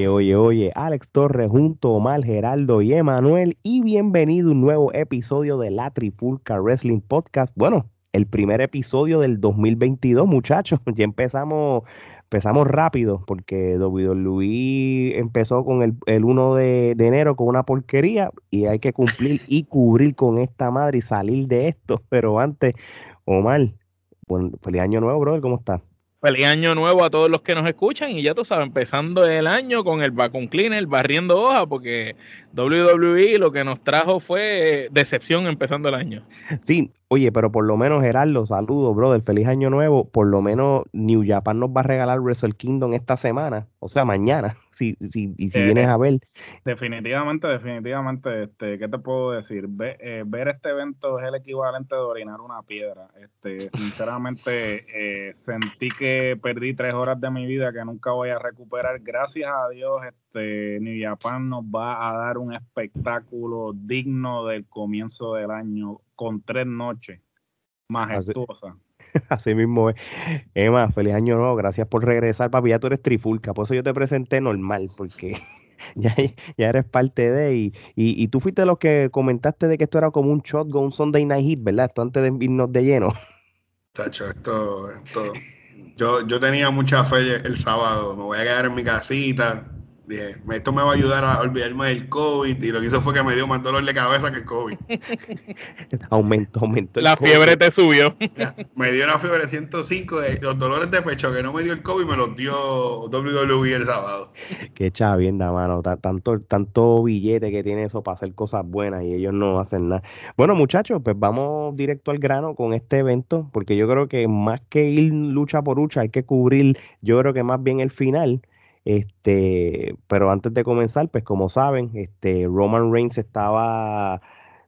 Oye, oye, oye, Alex Torres junto a Omar, Geraldo y Emanuel y bienvenido a un nuevo episodio de la Tripulca Wrestling Podcast. Bueno, el primer episodio del 2022, muchachos. Ya empezamos, empezamos rápido porque WWE empezó con el, el 1 de, enero con una porquería y hay que cumplir y cubrir con esta madre y salir de esto. Pero antes, Omar, bueno, feliz año nuevo, brother, ¿cómo estás? Feliz año nuevo a todos los que nos escuchan y ya tú sabes, empezando el año con el vacuum cleaner, barriendo hoja, porque WWE lo que nos trajo fue decepción empezando el año. Sí, oye, pero por lo menos Gerardo, saludos, brother, feliz año nuevo. Por lo menos New Japan nos va a regalar Wrestle Kingdom esta semana, o sea, mañana, si, si, y si Eh, vienes a ver. Definitivamente, definitivamente, este, ¿qué te puedo decir? Ve- eh, ver este evento es el equivalente de orinar una piedra. Este, sinceramente, eh, sentí que perdí tres horas de mi vida que nunca voy a recuperar. Gracias a Dios, este, New Japan nos va a dar un espectáculo digno del comienzo del año con tres noches majestuosas. Así mismo es. Emma, feliz año nuevo. Gracias por regresar, papi. Ya tú eres trifulca. Por eso yo te presenté normal, porque ya, ya eres parte de. Y, y, y tú fuiste los que comentaste de que esto era como un shotgun, un Sunday Night Hit, ¿verdad? Esto antes de irnos de lleno. Tacho, esto, esto. Yo, yo tenía mucha fe el sábado. Me voy a quedar en mi casita. Dije, esto me va a ayudar a olvidarme del COVID. Y lo que hizo fue que me dio más dolor de cabeza que el COVID. aumentó, aumentó. La COVID. fiebre te subió. Ya, Me dio una fiebre 105. De, los dolores de pecho que no me dio el COVID me los dio WWE el sábado. Qué chavienda, mano. Ta- Tanto, tanto billete que tiene eso para hacer cosas buenas y ellos no hacen nada. Bueno, muchachos, pues vamos directo al grano con este evento, porque yo creo que más que ir lucha por lucha, hay que cubrir, yo creo que más bien el final. Este, pero antes de comenzar, pues como saben, este Roman Reigns estaba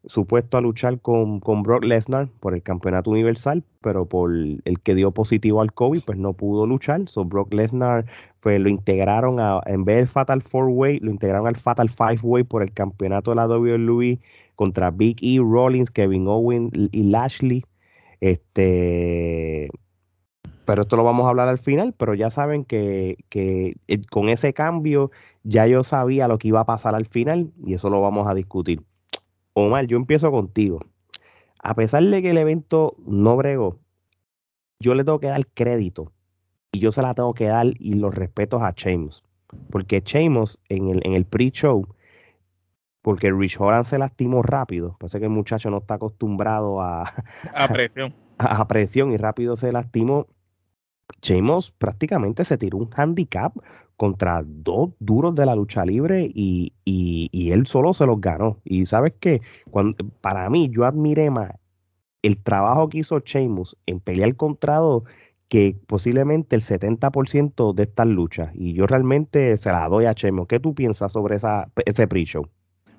supuesto a luchar con, con Brock Lesnar por el campeonato universal, pero por el que dio positivo al COVID, pues no pudo luchar. So Brock Lesnar pues lo integraron a, en vez del Fatal Four Way, lo integraron al Fatal Five Way por el campeonato de la WWE contra Big E, Rollins, Kevin Owens y Lashley. Este, pero esto lo vamos a hablar al final, pero ya saben que, que eh, con ese cambio ya yo sabía lo que iba a pasar al final y eso lo vamos a discutir. Omar, yo empiezo contigo. A pesar de que el evento no bregó, yo le tengo que dar crédito y yo se la tengo que dar y los respetos a Sheamus. Porque Sheamus en el, en el pre-show, porque Rich Horan se lastimó rápido, parece que el muchacho no está acostumbrado a, A presión. a a presión y rápido se lastimó. Sheamus prácticamente se tiró un handicap contra dos duros de la lucha libre y, y- y él solo se los ganó. Y sabes Cuando, para mí yo admiré más el trabajo que hizo Sheamus en pelear contra dos que posiblemente el 70% de estas luchas. Y yo realmente se la doy a Sheamus. ¿Qué tú piensas sobre esa, ese pre-show?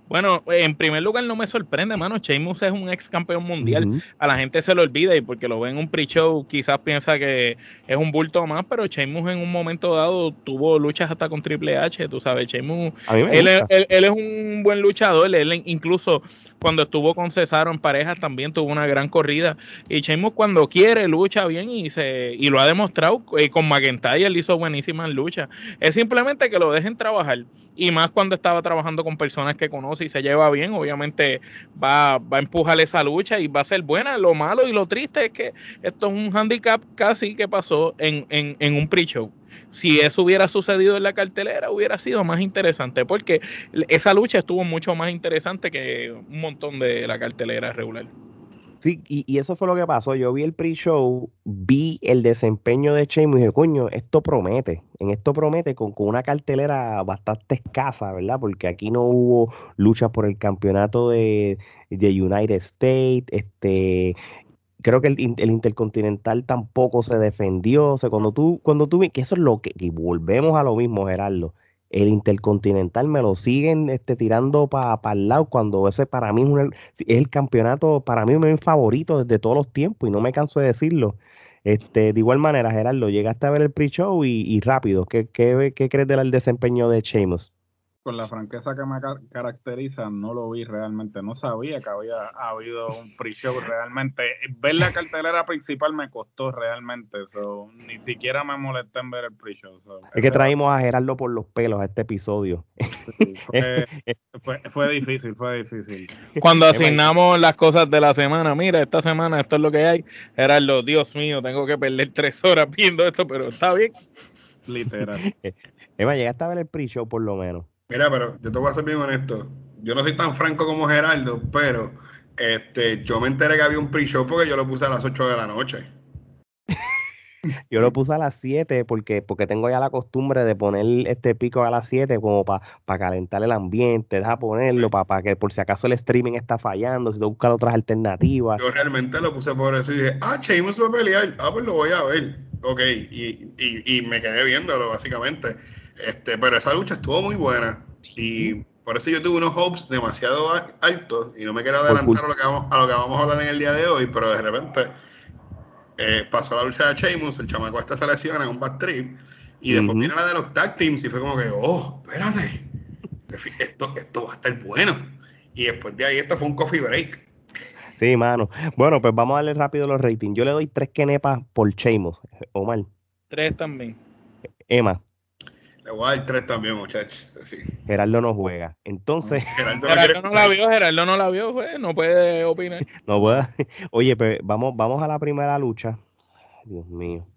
Bueno, en primer lugar no me sorprende, mano. Sheamus es un ex campeón mundial. A la gente se lo olvida y porque lo ve en un pre-show quizás piensa que es un bulto más, pero Sheamus en un momento dado tuvo luchas hasta con Triple H, tú sabes, Sheamus Él es, gusta. él- él es un buen luchador. Él incluso cuando estuvo con Cesaro en parejas también tuvo una gran corrida. Y Sheamus cuando quiere lucha bien y se y lo ha demostrado. eh, con McIntyre él hizo buenísimas luchas. Es simplemente que lo dejen trabajar. Y más cuando estaba trabajando con personas que conoce y se lleva bien, obviamente va, va a empujar esa lucha y va a ser buena. Lo malo y lo triste es que esto es un handicap casi que pasó en, en, en un pre-show si eso hubiera sucedido en la cartelera, hubiera sido más interesante, porque esa lucha estuvo mucho más interesante que un montón de la cartelera regular. Sí, y, y eso fue lo que pasó. Yo vi el pre-show, vi el desempeño de Sheamus y dije, coño, esto promete. En esto promete con, con una cartelera bastante escasa, ¿verdad? Porque aquí no hubo luchas por el campeonato de, de United States. Este, creo que el, el Intercontinental tampoco se defendió. O sea, cuando tú, cuando tú, que eso es lo que, y volvemos a lo mismo, Gerardo. El Intercontinental me lo siguen este, tirando para el lado cuando ese para mí es, el campeonato, para mí mi favorito desde todos los tiempos y no me canso de decirlo. Este, de igual manera, Gerardo, llegaste a ver el pre-show y, y rápido, ¿qué, qué, qué crees del desempeño de Sheamus? Con la franqueza que me caracteriza, no lo vi realmente. No sabía que había habido un pre-show realmente. Ver la cartelera principal me costó realmente. So, ni siquiera me molesté en ver el pre-show. es que traímos a Gerardo por los pelos a este episodio. fue, difícil, fue difícil. Cuando asignamos las cosas de la semana, mira, esta semana esto es lo que hay. Gerardo, Dios mío, tengo que perder tres horas viendo esto, pero está bien. Literal. Eva, llegaste a ver el pre-show por lo menos. Mira, pero yo te voy a ser bien honesto. Yo no soy tan franco como Gerardo, pero este, yo me enteré que había un pre-show porque yo lo puse a las 8 de la noche. Yo lo puse a las 7 porque, porque tengo ya la costumbre de poner este pico a las 7 como para calentar el ambiente, deja ponerlo para que por si acaso el streaming está fallando, si tengo que buscar otras alternativas. Yo realmente lo puse por eso y dije, ah, Sheamus va a pelear, ah, pues lo voy a ver. Ok, y, y, y me quedé viéndolo básicamente. Este, pero esa lucha estuvo muy buena y por eso yo tuve unos hopes demasiado altos y no me quiero adelantar a lo, que vamos, a lo que vamos a hablar en el día de hoy, pero de repente eh, pasó la lucha de Sheamus, el chamaco esta se lesiona en un bad trip y después viene la de los tag teams y fue como que, oh, espérate, esto, esto va a estar bueno. Y después de ahí esto fue un coffee break. Sí, mano. Bueno, pues vamos a darle rápido los ratings. Yo le doy tres kenepas por Sheamus, Omar. Tres también. Emma. Le voy a dar tres también, muchachos. Gerardo no juega. Entonces. Gerardo, no, la vio, Gerardo no la vio, pues, no puede opinar. no puede. Oye, pues vamos, vamos a la primera lucha. Dios mío.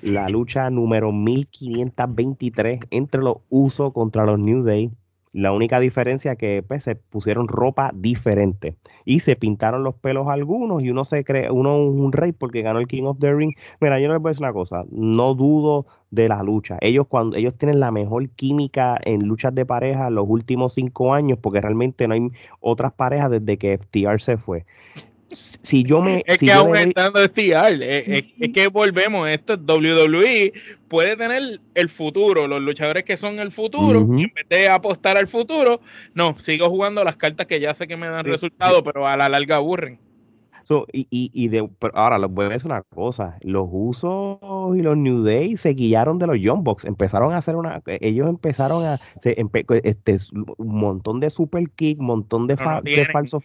La lucha número 1523 entre los Usos contra los New Day. La única diferencia que pues, se pusieron ropa diferente y se pintaron los pelos algunos y uno se cree, uno un rey porque ganó el King of the Ring. Mira, yo no les voy a decir una cosa, no dudo de la lucha. Ellos cuando ellos tienen la mejor química en luchas de pareja los últimos cinco años porque realmente no hay otras parejas desde que FTR se fue si yo me. Es que aumentando este es, es, que volvemos, esto es WWE, puede tener el futuro, los luchadores que son el futuro, y en vez de apostar al futuro, no, sigo jugando las cartas que ya sé que me dan resultado, pero a la larga aburren y, y, y de, ahora les voy a decir una cosa, los usos y los New Day se guiaron de los Young Bucks, empezaron a hacer una, e, ellos empezaron a, este, un montón de super kick, un montón de, no, falsos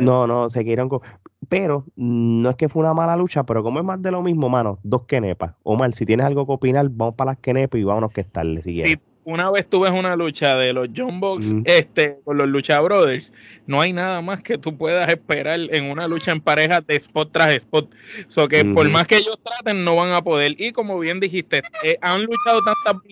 No, no, se guiaron con, pero no es que fue una mala lucha, pero como es más de lo mismo, mano, dos kenepas. Omar, si tienes algo que opinar, vamos para las kenepas y vámonos que estarle siguiendo una vez tú ves una lucha de los John Box este, con los Lucha Brothers, no hay nada más que tú puedas esperar en una lucha en pareja de spot tras spot. So que por más que ellos traten, no van a poder. Y como bien dijiste, eh, han luchado tantas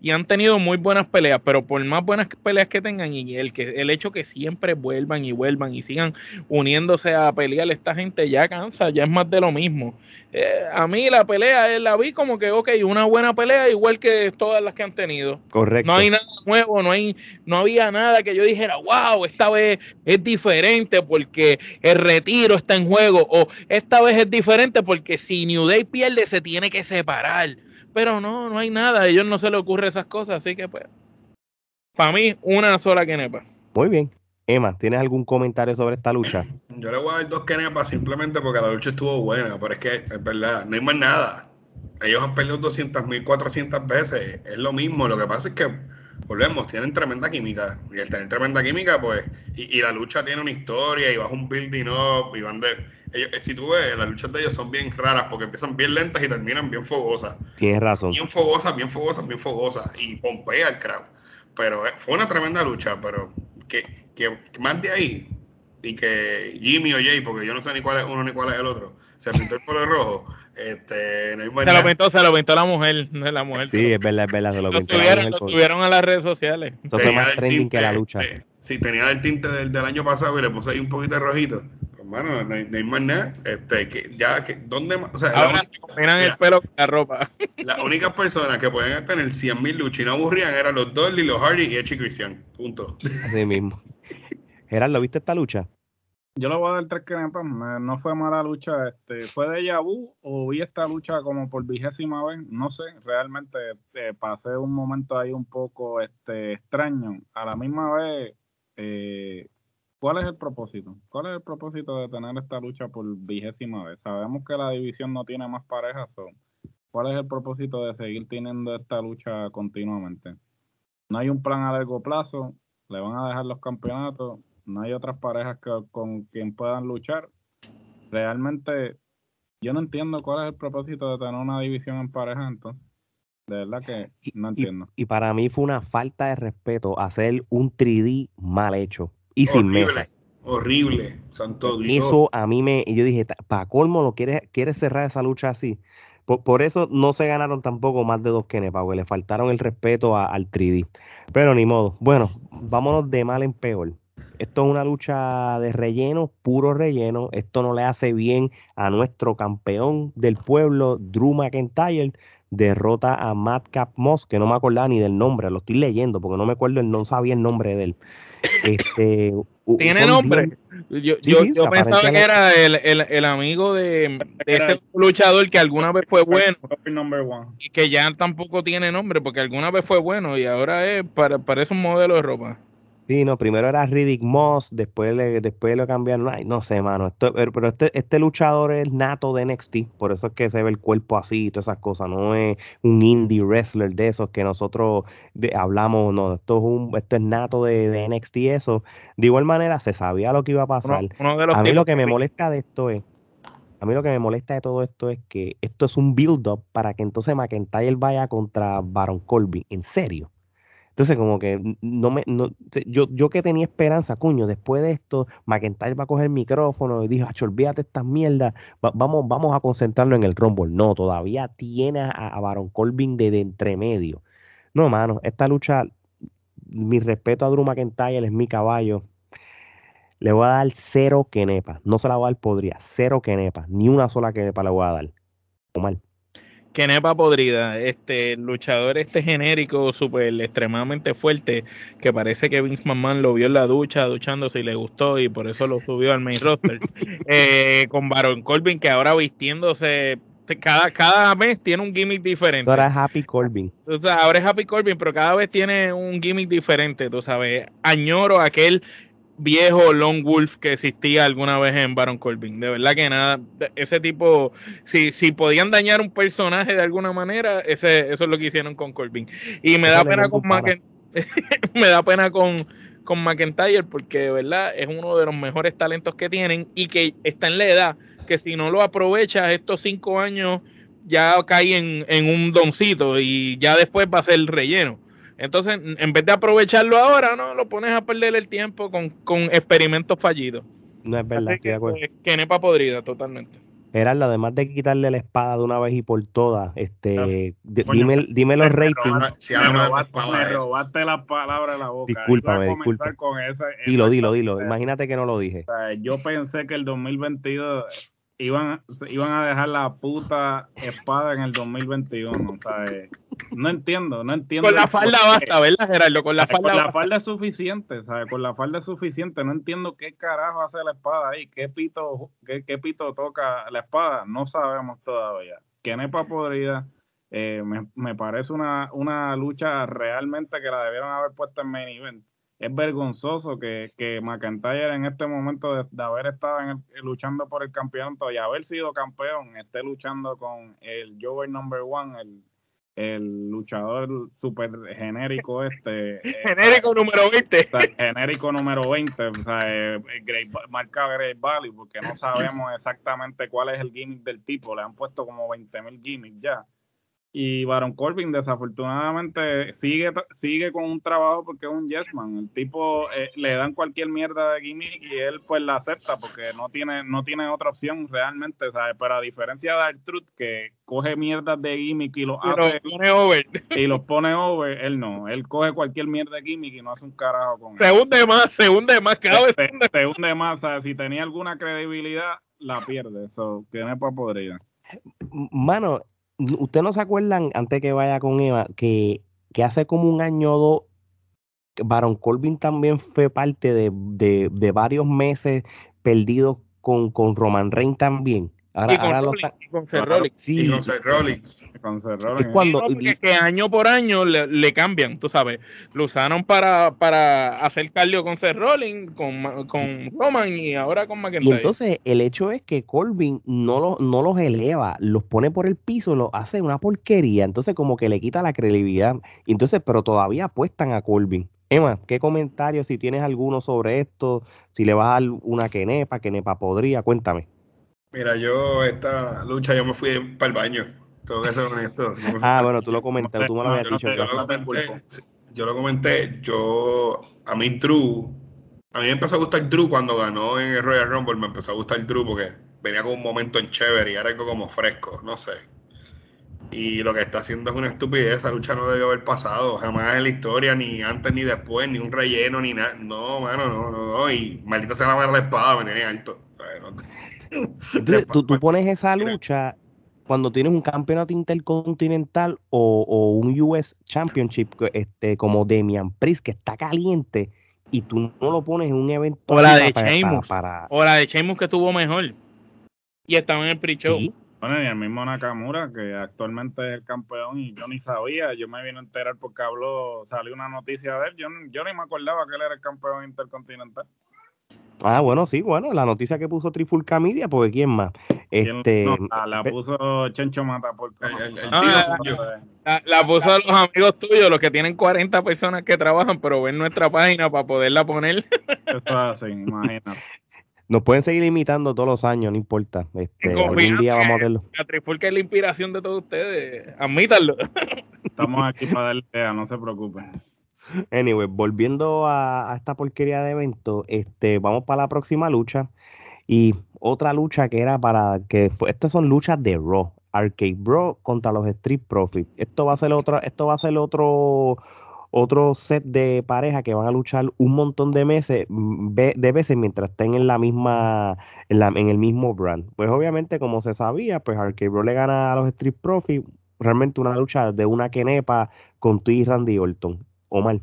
y han tenido muy buenas peleas, pero por más buenas peleas que tengan y el que el hecho que siempre vuelvan y vuelvan y sigan uniéndose a pelear esta gente ya cansa, ya es más de lo mismo. Eh, a mí la pelea eh, la vi como que ok, una buena pelea igual que todas las que han tenido. Correcto. No hay nada nuevo, no hay no había nada que yo dijera, "Wow, esta vez es diferente porque el retiro está en juego" o esta vez es diferente porque si New Day pierde se tiene que separar pero no, no hay nada. A ellos no se les ocurre esas cosas, así que pues. Para mí, una sola quenepa. Muy bien. Emma, ¿tienes algún comentario sobre esta lucha? Yo le voy a dar dos quenepas simplemente porque la lucha estuvo buena, pero es que es verdad, no hay más nada. Ellos han perdido 200 mil, 400 veces. Es lo mismo. Lo que pasa es que, volvemos, tienen tremenda química. Y al tener tremenda química, pues, y, y la lucha tiene una historia y bajo un building up y van de eh, si tú ves, las luchas de ellos son bien raras porque empiezan bien lentas y terminan bien fogosas. Tienes razón. Bien fogosas, bien fogosas, bien fogosas. Y pompea el crowd. Pero eh, fue una tremenda lucha, pero que, que, más de ahí y que Jimmy o Jay, porque yo no sé ni cuál es uno ni cuál es el otro, se pintó el pelo rojo. Este, no hay se lo pintó, se lo pintó la mujer, la mujer. Sí, es verdad, es verdad, se lo, lo Subieron, lo subieron a las redes sociales. Entonces fue más trending que la lucha. sí, tenía el tinte del, del, año pasado y le puse ahí un poquito de rojito. Bueno, no hay, más nada. Este, que ya, que, ¿dónde O sea, Ahora la el pelo con la ropa. Las únicas personas que pueden tener 100 mil luchas y no aburrían eran los Dolly, los Hardy y Echi Cristian. Punto. Así mismo. Gerardo, ¿viste esta lucha? Yo le voy a dar tres que no fue mala lucha, este, fue de Yabu o vi esta lucha como por vigésima vez, no sé, realmente eh, pasé un momento ahí un poco este extraño. A la misma vez, eh, ¿Cuál es el propósito? ¿Cuál es el propósito de tener esta lucha por vigésima vez? Sabemos que la división no tiene más parejas. ¿Cuál es el propósito de seguir teniendo esta lucha continuamente? no hay un plan a largo plazo, le van a dejar los campeonatos, no hay otras parejas que, con quien puedan luchar. Realmente, yo no entiendo cuál es el propósito de tener una división en pareja entonces. De verdad que no entiendo. Y, para mí fue una falta de respeto hacer un 3D mal hecho y sin mesa. Horrible, santo Dios. Eso a mí me. Yo dije, para colmo, ¿lo quieres, quieres cerrar esa lucha así? Por, eso no se ganaron tampoco más de dos Kenepa, porque le faltaron el respeto al 3D. Pero ni modo. Bueno, vámonos de mal en peor. Esto es una lucha de relleno, puro relleno. Esto no le hace bien a nuestro campeón del pueblo, Drew McIntyre. Derrota a Madcap Moss, que no me acordaba ni del nombre, lo estoy leyendo porque no me acuerdo, no sabía el nombre de él. Este, ¿Tiene nombre? Yo, pensaba que era el, amigo de, este luchador que alguna vez fue bueno y que ya tampoco tiene nombre porque alguna vez fue bueno y ahora es para, parece un modelo de ropa. Sí, no, primero era Riddick Moss, después, le, después lo cambiaron. Ay, no sé, mano. pero este, este luchador es nato de NXT, por eso es que se ve el cuerpo así y todas esas cosas. No es un indie wrestler de esos que nosotros hablamos, no. Esto es, un, esto es nato de, de NXT, eso. De igual manera, se sabía lo que iba a pasar. a mí lo que me molesta de esto es. A mí lo que me molesta de todo esto es que esto es un build-up para que entonces McIntyre vaya contra Baron Corbin. En serio. Entonces, como que no me, no, yo, yo que tenía esperanza, cuño, después de esto, McIntyre va a coger el micrófono y dijo, olvídate estas mierdas, vamos, vamos a concentrarnos en el Rumble. No, todavía tiene a, Baron Corbin de, entremedio. No, mano, esta lucha, mi respeto a Drew McIntyre, es mi caballo. Le voy a dar cero quenepa. No se la voy a dar podría. Cero quenepa. Ni una sola quenepa le voy a dar. O mal. Kenepa podrida, este luchador este genérico, súper extremadamente fuerte, que parece que Vince McMahon lo vio en la ducha, duchándose y le gustó y por eso lo subió al main roster. Eh, con Baron Corbin, que ahora vistiéndose cada, cada mes tiene un gimmick diferente. Ahora es Happy Corbin. O sea, ahora es Happy Corbin, pero cada vez tiene un gimmick diferente, tú sabes. Añoro aquel viejo Long Wolf que existía alguna vez en Baron Corbin. De verdad que nada, ese tipo, si, si podían dañar un personaje de alguna manera, ese, eso es lo que hicieron con Corbin. Y me da pena con me da pena con, con McIntyre porque de verdad es uno de los mejores talentos que tienen y que está en la edad que si no lo aprovechas estos cinco años ya cae en, en un doncito y ya después va a ser relleno. Entonces, en vez de aprovecharlo ahora, no, lo pones a perder el tiempo con, con experimentos fallidos. No es verdad, estoy de acuerdo. Que, nepa podrida, totalmente. Gerardo, además de quitarle la espada de una vez y por todas, este, dime, dime, los ratings. me, robaste, la palabra de la boca. Discúlpame, disculpa. dilo, dilo, dilo. Imagínate que no lo dije. yo pensé que el 2022 iban, iban a dejar la puta espada en el 2021. O sea, eh, no entiendo, no entiendo. Con la falda basta, ¿verdad, Gerardo? Con la falda, con la falda es suficiente, ¿sabes? Con la falda es suficiente. No entiendo qué carajo hace la espada ahí, qué pito, qué, qué pito toca la espada. No sabemos todavía. Kenepa podrida. Eh, me, me, parece una, una lucha realmente que la debieron haber puesto en main event es vergonzoso que, que McIntyre en este momento de, haber estado en luchando por el campeonato y haber sido campeón esté luchando con el Jover Number One, el, el luchador super genérico este. Eh, genérico número 20. genérico número 20, o sea, eh, marca Great Valley, porque no sabemos exactamente cuál es el gimmick del tipo. Le han puesto como 20 mil gimmicks ya. Y Baron Corbin desafortunadamente sigue, sigue con un trabajo porque es un yes man. El tipo eh, le dan cualquier mierda de gimmick y él pues la acepta porque no tiene, no tiene otra opción realmente, ¿sabes? Pero a diferencia de Truth que coge mierdas de gimmick y los hace pone over. y los pone over, él no. Él coge cualquier mierda de gimmick y no hace un carajo con Se hunde más, se hunde más cada vez. Se, hunde más, ¿sabes? Si tenía alguna credibilidad, la pierde. Eso tiene para podrida. Mano, ¿Usted no se acuerdan, antes que vaya con Eva, que, que hace como un año o dos, Baron Corbin también fue parte de, de, varios meses perdidos con, con Roman Reigns también? Ahora, y con, ahora lo Rollins, están- y con Seth Claro. Rollins. Sí, Y con Seth Rollins. Con Seth Rollins, es cuando. Sí, no, porque es que año por año le, le cambian, tú sabes. Lo usaron para, para hacer cardio con Seth Rollins, con, con Roman y ahora con Y McIntyre. entonces el hecho es que Corbin no, lo- no los eleva, los pone por el piso, los hace una porquería. Entonces como que le quita la credibilidad. Y entonces, pero todavía apuestan a Corbin. Emma, ¿qué comentarios si tienes alguno sobre esto? Si le vas a dar una quenepa, quenepa podría, cuéntame. Mira, yo esta lucha yo me fui para el baño. Tengo que ser honesto. Yo Ah, bueno, tú lo comentaste, tú me lo habías Yo, lo- dicho. yo lo comenté, yo lo comenté, yo, a mí Drew, a mí me empezó a gustar Drew cuando ganó en el Royal Rumble, me empezó a gustar Drew porque venía con un momento en chévere y era algo como fresco, no sé. Y lo que está haciendo es una estupidez, esa lucha no debió haber pasado, jamás en la historia, ni antes ni después, ni un relleno, ni nada. No, mano, no, no, no, y maldita sea la de la espada, me tiene alto. Ay, no. Entonces, tú, tú pones esa lucha cuando tienes un campeonato intercontinental o, o un US Championship este, como Demian Priest que está caliente y tú no lo pones en un evento O la de Sheamus. para, O la de Sheamus que tuvo mejor. Y estaba en el pre-show. Sí, Bueno, y el mismo Nakamura, que actualmente es el campeón, y yo ni sabía, yo me vine a enterar porque habló, salió una noticia de él, yo, yo ni me acordaba que él era el campeón intercontinental. Ah, bueno, sí, bueno, la noticia que puso Trifulca Media, porque ¿quién más? ¿Quién- Este, no, la, puso Chencho Mata por El- el- el Ah, tío suyo. La, la puso a los amigos tuyos, los que tienen 40 personas que trabajan, pero ven nuestra página para poderla poner. Eso es así, imagínate. nos pueden seguir imitando todos los años, no importa. Este, algún día vamos a verlo. La trifulca es la inspiración de todos ustedes. Admítanlo. Estamos aquí para darle idea, no se preocupen. Anyway, volviendo a, esta porquería de evento, este, vamos para la próxima lucha. Y otra lucha que era para que estas son luchas de Raw, Arcade Bro contra los Street Profits. Esto va a ser otro, esto va a ser otro, otro set de pareja que van a luchar un montón de meses, mm, de veces mientras estén en la misma, en, la- en el mismo brand. Pues obviamente, como se sabía, pues Arcade Bro le gana a los Street Profits. Realmente una lucha de una quenepa con tú y Randy Orton. Omar.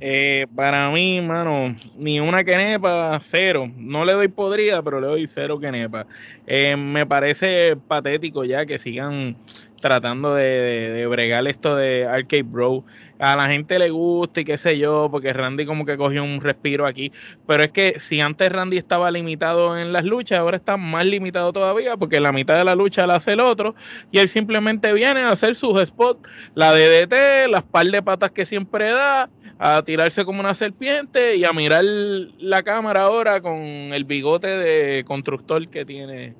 Eh, para mí, mano, ni una quenepa, cero. No le doy podrida, pero le doy cero quenepa. Eh, me parece patético ya que sigan tratando de- de bregar esto de Arcade Bro. A la gente le gusta y qué sé yo, porque Randy como que cogió un respiro aquí. Pero es que si antes Randy estaba limitado en las luchas, ahora está más limitado todavía, porque la mitad de la lucha la hace el otro. Y él simplemente viene a hacer sus spots, la DDT, las par de patas que siempre da a tirarse como una serpiente y a mirar la cámara ahora con el bigote de constructor que tiene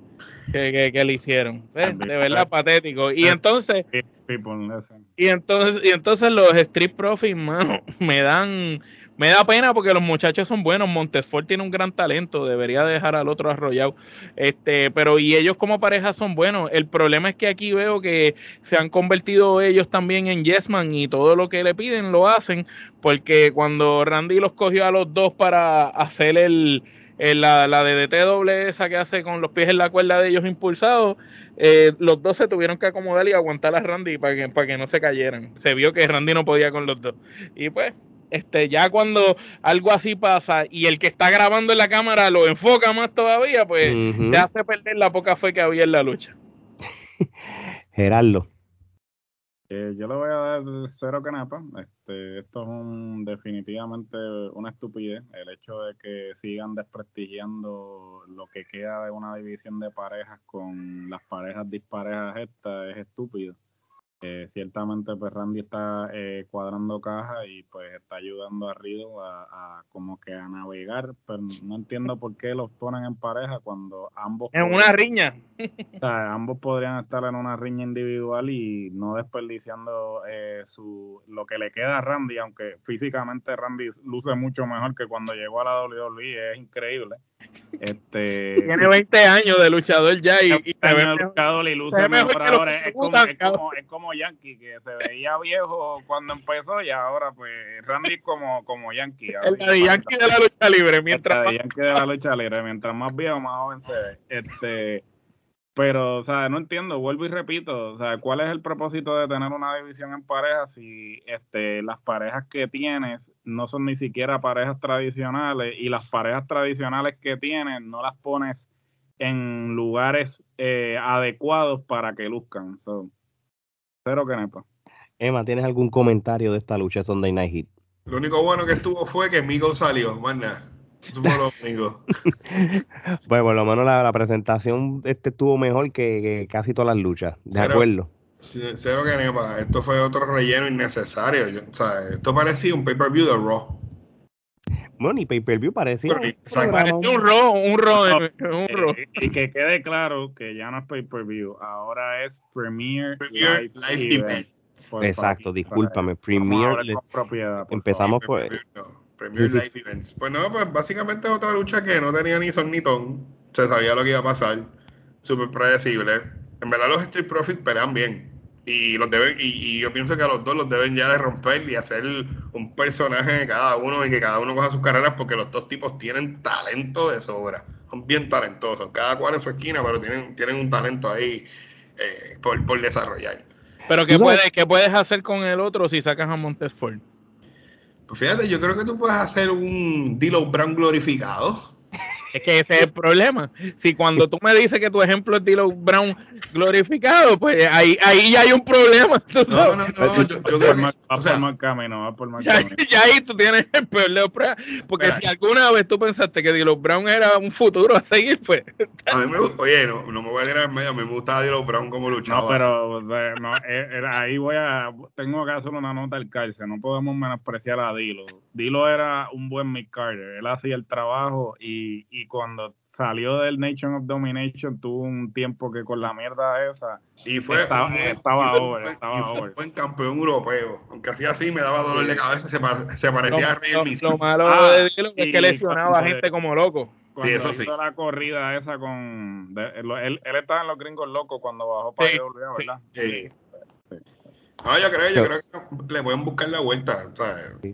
que, que- que le hicieron. ¿Ves? De verdad patético. Y entonces, People, listen. y entonces, y entonces los Street Profits, mano, me dan, me da pena porque los muchachos son buenos. Montesfort tiene un gran talento, debería dejar al otro arrollado. Este, pero y ellos como pareja son buenos. El problema es que aquí veo que se han convertido ellos también en Yesman y todo lo que le piden lo hacen, porque cuando Randy los cogió a los dos para hacer el, el- la, la DDT doble esa que hace con los pies en la cuerda de ellos impulsados, eh, los dos se tuvieron que acomodar y aguantar a Randy para que, para que no se cayeran. Se vio que Randy no podía con los dos. Y pues, este, ya cuando algo así pasa y el que está grabando en la cámara lo enfoca más todavía, pues te hace perder la poca fe que había en la lucha. Gerardo. Eh, yo le voy a dar cero canapa. Este, esto es un, definitivamente una estupidez. El hecho de que sigan desprestigiando lo que queda de una división de parejas con las parejas disparejas estas es estúpido. Eh, ciertamente pues Randy está eh, cuadrando caja y pues está ayudando a Riddle a, a como que a navegar, pero no entiendo por qué los ponen en pareja cuando ambos En una riña. o sea, ambos podrían estar en una riña individual y no desperdiciando eh, su lo que le queda a Randy, aunque físicamente Randy luce mucho mejor que cuando llegó a la WWE, es increíble. Este Tiene 20 años de luchador ya y, y se ve mejor. luchador y luce mejor ahora. Es como, es, como, es como Yankee, que se veía viejo cuando empezó y ahora pues Randy como, como Yankee. El Daddy Yankee de la lucha libre. Mientras Mientras Yankee de la lucha libre, mientras más viejo, más joven se ve. Este, pero, o sea, no entiendo, vuelvo y repito, o sea, ¿cuál es el propósito de tener una división en parejas si este, las parejas que tienes no son ni siquiera parejas tradicionales y las parejas tradicionales que tienes no las pones en lugares eh, adecuados para que luzcan. So, cero que nepa. Emma, ¿tienes algún comentario de esta lucha Sunday Night Heat? Lo único bueno que estuvo fue que Migo salió, más nada. Eso fue lo único. Pues por lo menos la, la presentación este estuvo mejor que, que casi todas las luchas, de Pero- acuerdo. Sí, Cero que nepa. Esto fue otro relleno innecesario. Yo- o sea, esto parecía un pay-per-view de Raw. Bueno, y pay-per-view parecía un Exacto. programa- Parece un ro, un ro, un ro. Eh, y que quede claro que ya no es pay-per-view, ahora es Premier, Premier Live, Live Event. Exacto, discúlpame, Premier hablar le- con propiedad. por empezamos por... Premier, no, Premier Sí, sí. Live Events. Pues no, pues básicamente otra lucha que no tenía ni son ni ton. Se sabía lo que iba a pasar. Súper predecible. En verdad los Street Profits pelean bien. Y los deben, y, y yo pienso que a los dos los deben ya de romper y hacer un personaje de cada uno y que cada uno coja sus carreras porque los dos tipos tienen talento de sobra. Son bien talentosos. Cada cual en su esquina, pero tienen, tienen un talento ahí eh, por, por desarrollar. Pero ¿qué puedes, ¿qué puedes hacer con el otro si sacas a Montesford? Pues fíjate, yo creo que tú puedes hacer un Dilo Brown glorificado. Es que ese es el problema. Si cuando tú me dices que tu ejemplo es Dilo Brown glorificado, pues ahí, ahí ya hay un problema. No, no, no. Yo, creo que, va o sea, por mal camino, va por mal Ya, camino. ya ahí tú tienes el peor pruebas. Porque si alguna vez tú pensaste que Dilo Brown era un futuro a seguir, pues a mí me gusta, oye, no, no me voy a tirar en medio, a mí me gusta Dilo Brown como luchador. No, pero eh, no, eh, ahí voy a. Tengo que hacer una nota al cárcel. No podemos menospreciar a Dilo. Dilo era un buen Mick Carter. Él hacía el trabajo y, y cuando salió del Nation of Domination tuvo un tiempo que con la mierda esa. Y fue, Estaba- un- estaba y fue over, buen- estaba y fue un over. buen campeón europeo. Aunque hacía así, me daba dolor de cabeza, se, par- se parecía a lo, Rey lo- Misil. lo malo Ah, de Dilo es y que lesionaba a gente como loco. Cuando eso sí. hizo la corrida esa con. de- lo- él, él estaba en los gringos locos cuando bajó para Sí, IWA, ¿verdad? sí. No, yo creo, yo creo que le pueden buscar la vuelta.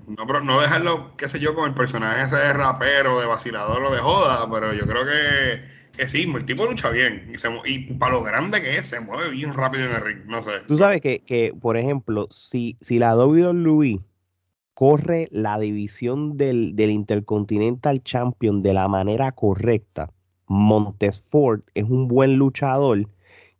No, pero no dejarlo, qué sé yo, con el personaje ese de rapero, de vacilador o de joda, pero yo creo que, que sí, el tipo lucha bien. Y, se y para lo grande que es, se mueve bien rápido en el ring. No sé. Tú sabes que, que, por ejemplo, si, si la WWE corre la división del, del Intercontinental Champion de la manera correcta, Montesford es un buen luchador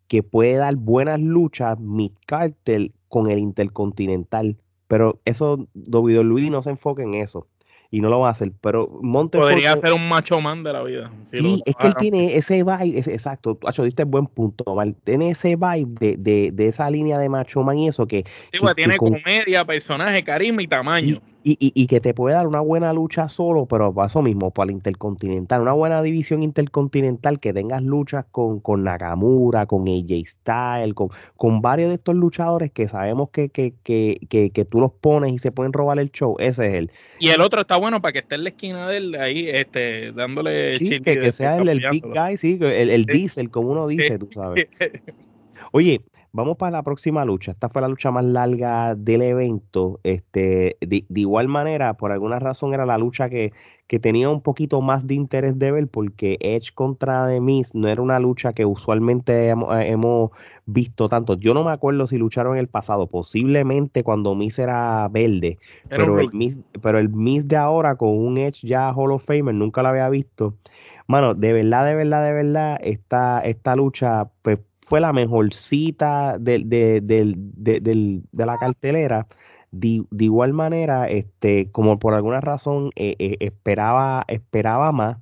que puede dar buenas luchas mid cartel con el Intercontinental. Pero eso, WWE no se enfoca en eso. Y no lo va a hacer. Pero Montesford. Podría ser un macho man de la vida. si Sí, es que él tiene ese vibe, ese- exacto, Acho, diste buen punto. Tiene ese vibe de, de, de esa línea de macho man y eso que, Sí, que- pues, que tiene con- comedia, personaje, carisma y tamaño. sí, y, y, y que te puede dar una buena lucha solo, pero para eso mismo, para el Intercontinental, una buena división intercontinental, que tengas luchas con, con Nakamura, con AJ Styles, con, con varios de estos luchadores que sabemos que, que, que, que, que tú los pones y se pueden robar el show, ese es él. Y el otro está bueno para que esté en la esquina de él ahí, este, dándole Sí, que, que sea el, el big guy, sí, el, el Sí. diesel, como uno dice, tú sabes. Oye, vamos para la próxima lucha. Esta fue la lucha más larga del evento. Este, de, de igual manera, por alguna razón era la lucha que, que tenía un poquito más de interés de ver, porque Edge contra The Miz no era una lucha que usualmente hemos, eh, hemos visto tanto. Yo no me acuerdo si lucharon en el pasado, posiblemente cuando Miz era verde, Era pero el. Miz, pero el Miz de ahora con un Edge ya Hall of Famer, nunca lo había visto. Mano, de verdad, de verdad, de verdad, esta, esta lucha pues, fue la mejorcita de, de, de- del- de la cartelera. De, de igual manera, este, como por alguna razón eh, eh, esperaba, esperaba más,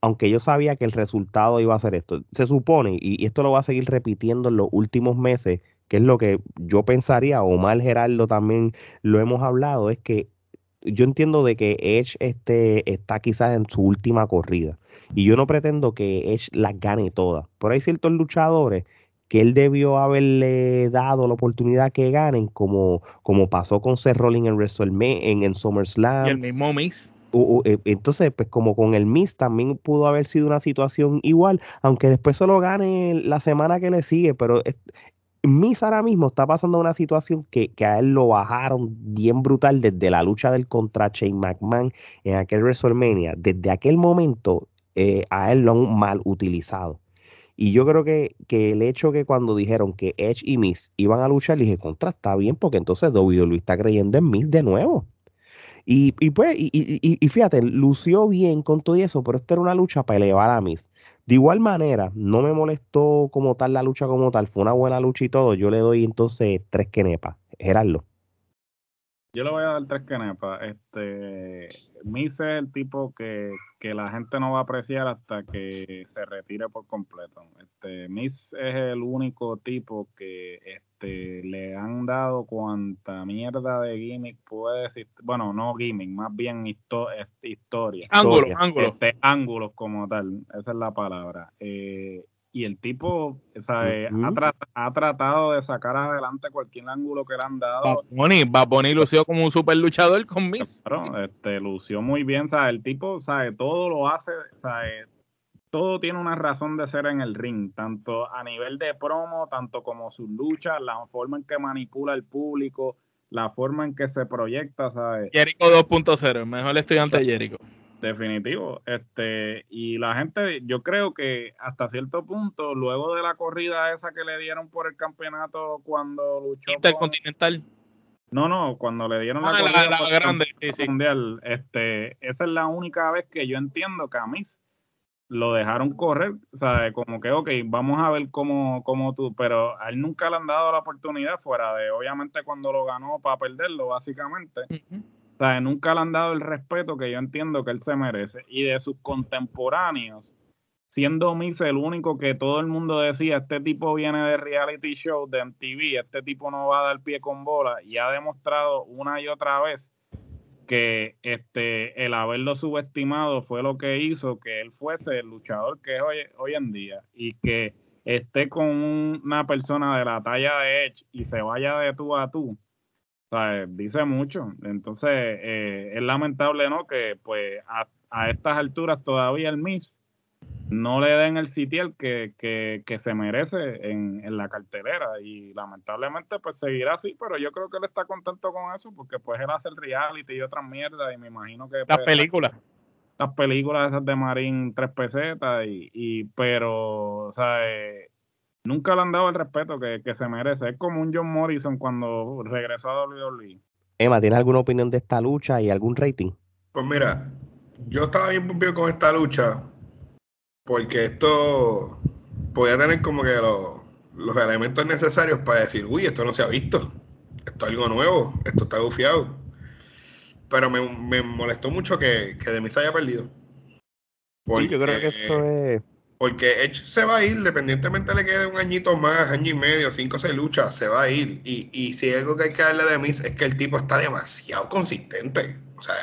aunque yo sabía que el resultado iba a ser esto. Se supone, y, y esto lo va a seguir repitiendo en los últimos meses, que es lo que yo pensaría, Omar Gerardo también lo hemos hablado, es que yo entiendo de que Edge este, está quizás en su última corrida. Y yo no pretendo que Edge las gane todas. Pero hay ciertos luchadores que él debió haberle dado la oportunidad que ganen, como, como pasó con Seth Rollins en WrestleMania, en, en SummerSlam. Y el mismo. O- o, eh, entonces, pues como con el Miz también pudo haber sido una situación igual, aunque después se lo gane la semana que le sigue, pero es- Miz ahora mismo está pasando una situación que, que a él lo bajaron bien brutal desde la lucha del contra Shane McMahon en aquel WrestleMania. Desde aquel momento eh, a él lo han mal utilizado. Y yo creo que, que el hecho que cuando dijeron que Edge y Miz iban a luchar, dije, contra, está bien, porque entonces WWE está creyendo en Miz de nuevo. Y, y pues, y, y, y, fíjate, lució bien con todo eso, pero esto era una lucha para elevar a Miss. De igual manera, no me molestó como tal la lucha como tal, fue una buena lucha y todo. Yo le doy entonces tres quenepas. Gerardo. Yo le voy a dar tres quenepas. Este, Miss es el tipo que, que, la gente no va a apreciar hasta que se retire por completo. Este, Miss es el único tipo que este, le han dado cuanta mierda de gimmick puede decir, bueno, no gimmick, más bien historia. Ángulos, ángulos. Este, ángulos como tal, esa es la palabra. Eh, y el tipo eh, ha, tratado de sacar adelante cualquier ángulo que le han dado. Va Bunny lució como un super luchador con Miss. Claro, este, lució muy bien, ¿sabes? El tipo, ¿sabes? Todo lo hace, ¿sabes? Todo tiene una razón de ser en el ring, tanto a nivel de promo, tanto como sus luchas, la forma en que manipula el público, la forma en que se proyecta, ¿sabes? Jericho 2.0, el mejor estudiante de Jericho. Definitivo. Este, y la gente, yo creo que hasta cierto punto, luego de la corrida esa que le dieron por el campeonato cuando luchó. Intercontinental. No, no, cuando le dieron la, ah, corrida grande, mundial, este, esa es la única vez que yo entiendo que a mí lo dejaron correr, o sea, como que, ok, vamos a ver cómo, cómo tú, pero a él nunca le han dado la oportunidad fuera de, obviamente, cuando lo ganó para perderlo, básicamente sea, nunca le han dado el respeto que yo entiendo que él se merece. Y de sus contemporáneos, siendo Miss el único que todo el mundo decía, este tipo viene de reality show, de MTV, este tipo no va a dar pie con bola, y ha demostrado una y otra vez que este el haberlo subestimado fue lo que hizo que él fuese el luchador que es hoy, hoy en día y que esté con una persona de la talla de Edge y se vaya de tú a tú sea, dice mucho. Entonces, eh, es lamentable, ¿no? Que pues a, estas alturas todavía el Miss no le den el sitial que, que, se merece en, en, la cartelera y lamentablemente pues seguirá así, pero yo creo que él está contento con eso porque pues él hace el reality y otras mierdas y me imagino que... Las pues, películas. Las películas esas de Marín tres pesetas y, y pero, o sea, eh, nunca le han dado el respeto que, se merece. Es como un John Morrison cuando regresó a WWE. Emma, ¿tienes alguna opinión de esta lucha y algún rating? Pues mira, yo estaba bien pompido con esta lucha porque esto podía tener como que los, elementos necesarios para decir, uy, esto no se ha visto, esto es algo nuevo, esto está gufiado. Pero me, molestó mucho que, que Demis haya perdido. sí, yo creo que esto es porque Edge se va a ir, dependientemente le quede un añito más, año y medio, cinco seis luchas, se va a ir. Y, y si hay algo que hay que darle de mí es que el tipo está demasiado consistente. O sea,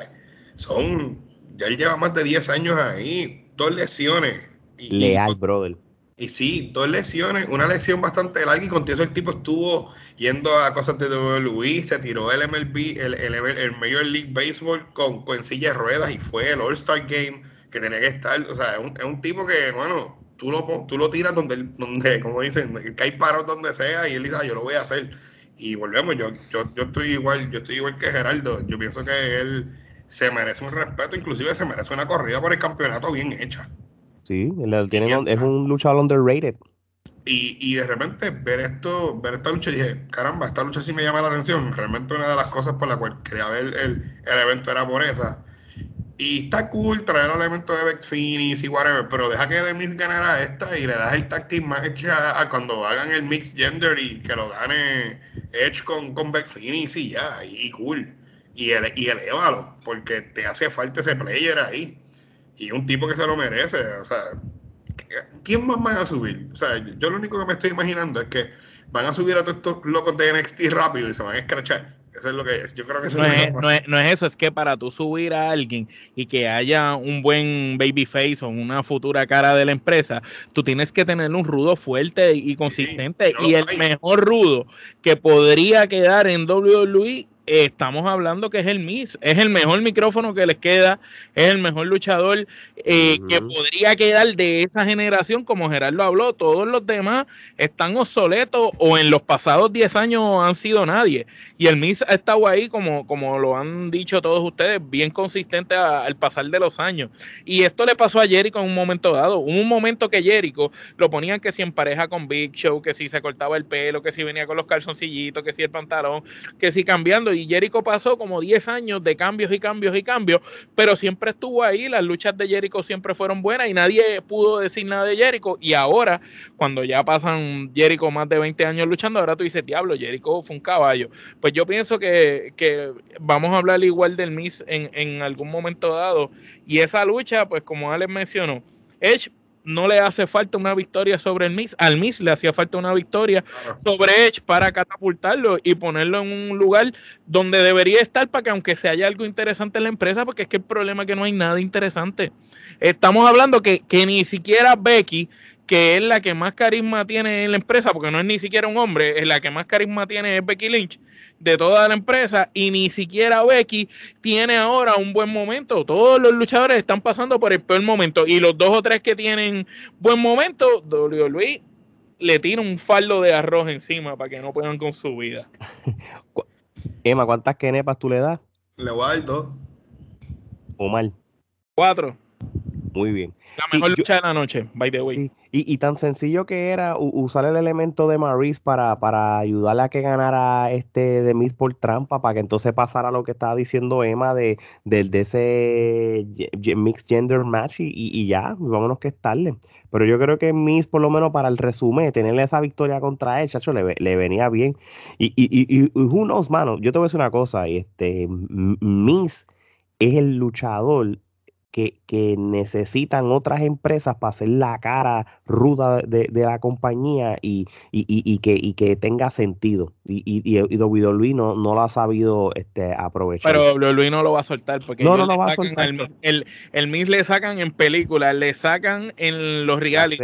son. Ya él lleva más de 10 años ahí, dos lesiones. Y, Leal, brother. Y sí, dos lesiones, una lesión bastante larga y con eso el tipo estuvo yendo a cosas de WWE, se tiró el MLB, el, el, el Major League Baseball con, con silla de ruedas y fue el All-Star Game que tenía que estar, o sea, es un, es un tipo que, bueno, tú lo, tú lo tiras donde, donde como dicen, que hay paros donde sea y él dice, ah, yo lo voy a hacer. Y volvemos, yo, yo, yo estoy igual, yo estoy igual que Gerardo, yo pienso que él se merece un respeto, inclusive se merece una corrida por el campeonato bien hecha. Sí, tiene, es un luchador underrated. Y, y de repente ver esto, ver esta lucha, dije, caramba, esta lucha sí me llama la atención. Realmente una de las cosas por la cual quería ver el, el evento era por esa. Y está cool traer elementos de Bex Finis y whatever, pero deja que The Mix ganara esta y le das el tactic match a, cuando hagan el mix gender y que lo gane Edge con, con Bex Finis y ya, y, cool. Y, ele, y elévalo, porque te hace falta ese player ahí. Y un tipo que se lo merece, o sea, ¿quién más van a subir? O sea, yo lo único que me estoy imaginando es que van a subir a todos estos locos de NXT rápido y se van a escrachar. Eso es lo que es. Yo creo que no, es, no, es, no es eso, es que para tú subir a alguien y que haya un buen babyface o una futura cara de la empresa, tú tienes que tener un rudo fuerte y consistente. y el mejor rudo que podría quedar en WWE estamos hablando que es el Miss, es el mejor micrófono que les queda, es el mejor luchador eh, que podría quedar de esa generación, como Gerardo habló, todos los demás están obsoletos o en los pasados 10 años han sido nadie. Y el Miss ha estado ahí, como, como lo han dicho todos ustedes, bien consistente al pasar de los años. Y esto le pasó a Jericho en un momento dado. Un momento que Jericho lo ponían que si en pareja con Big Show, que si se cortaba el pelo, que si venía con los calzoncillitos, que si el pantalón, que si cambiando y Jericho pasó como 10 años de cambios y cambios y cambios, pero siempre estuvo ahí, las luchas de Jericho siempre fueron buenas y nadie pudo decir nada de Jericho y ahora cuando ya pasan Jericho más de 20 años luchando, ahora tú dices, diablo, Jericho fue un caballo. Pues yo pienso que, que vamos a hablar igual del Miss en, en algún momento dado y esa lucha, pues como Alex mencionó, Edge no le hace falta una victoria sobre el Miss, al Miss le hacía falta una victoria sobre Edge para catapultarlo y ponerlo en un lugar donde debería estar para que aunque se haya algo interesante en la empresa, porque es que el problema es que no hay nada interesante. Estamos hablando que, que ni siquiera Becky, que es la que más carisma tiene en la empresa, porque no es ni siquiera un hombre, es la que más carisma tiene es Becky Lynch, de toda la empresa y ni siquiera Becky tiene ahora un buen momento. Todos los luchadores están pasando por el peor momento y los dos o tres que tienen buen momento, WWE le tira un faldo de arroz encima para que no puedan con su vida. Emma, ¿cuántas kenepas tú le das? Le voy a dar dos. Omar. Cuatro. Muy bien. La mejor lucha de la noche, by the way. Y, tan sencillo que era usar el elemento de Maurice para, para ayudarle a que ganara este de Miss por trampa, para que entonces pasara lo que estaba diciendo Emma de, de, ese mixed gender match y, ya, vámonos que es tarde. Pero yo creo que Miss, por lo menos para el resumen, tenerle esa victoria contra él, chacho, le, le venía bien. Y, y, y, y who knows, mano, yo te voy a decir una cosa, este, Miss es el luchador que, que, necesitan otras empresas para hacer la cara ruda de, de la compañía y, y, y, que, y que tenga sentido. Y, y, y WWE no, no lo ha sabido este, aprovechar. Pero WWE no lo va a soltar porque no, no lo va a soltar. El, el, el Miss le sacan en películas, le sacan en los reality,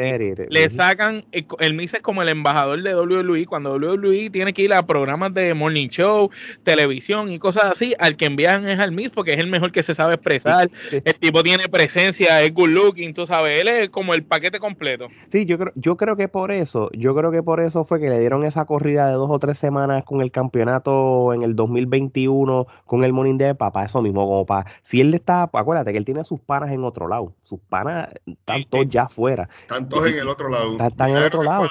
le sacan, el, el Miss es como el embajador de WWE, cuando WWE tiene que ir a programas de morning show, televisión y cosas así, al que envían es al Miss porque es el mejor que se sabe expresar, el tipo tiene presencia, es good looking, tú sabes, él es como el paquete completo. Sí, yo creo, yo creo que por eso, yo creo que por eso fue que le dieron esa corrida de dos o tres semanas con el campeonato en el 2021 con el Morning de papá, eso mismo, como para, si él está, acuérdate que él tiene sus panas en otro lado, sus panas están todos ya afuera. Están todos en el otro lado. Están, en el otro lado.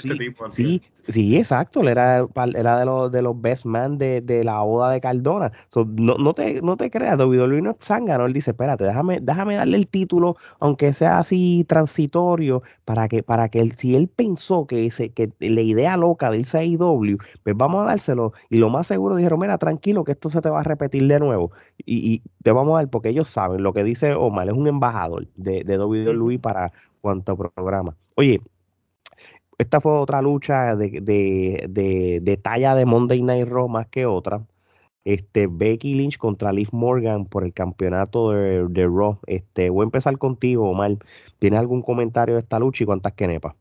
Sí, sí, sí, exacto, él era, era de los de los best man de, de la boda de Cardona. no, no, te, no te creas, WWE no es zángano, él dice, espérate, déjame déjame, darle el título, aunque sea así transitorio, para que, para que él, si él pensó que, ese, que la idea loca de irse a IW, pues vamos a dárselo. Y lo más seguro dijeron, mira, tranquilo, que esto se te va a repetir de nuevo. Y, te vamos a dar, porque ellos saben lo que dice Omar, es un embajador de, de WWE para cuanto programa. Oye, esta fue otra lucha de, de, de, de, talla de Monday Night Raw más que otra este, Becky Lynch contra Liv Morgan por el campeonato de, de, Raw. Este, voy a empezar contigo, Omar. ¿Tienes algún comentario de esta lucha y cuántas quenepas?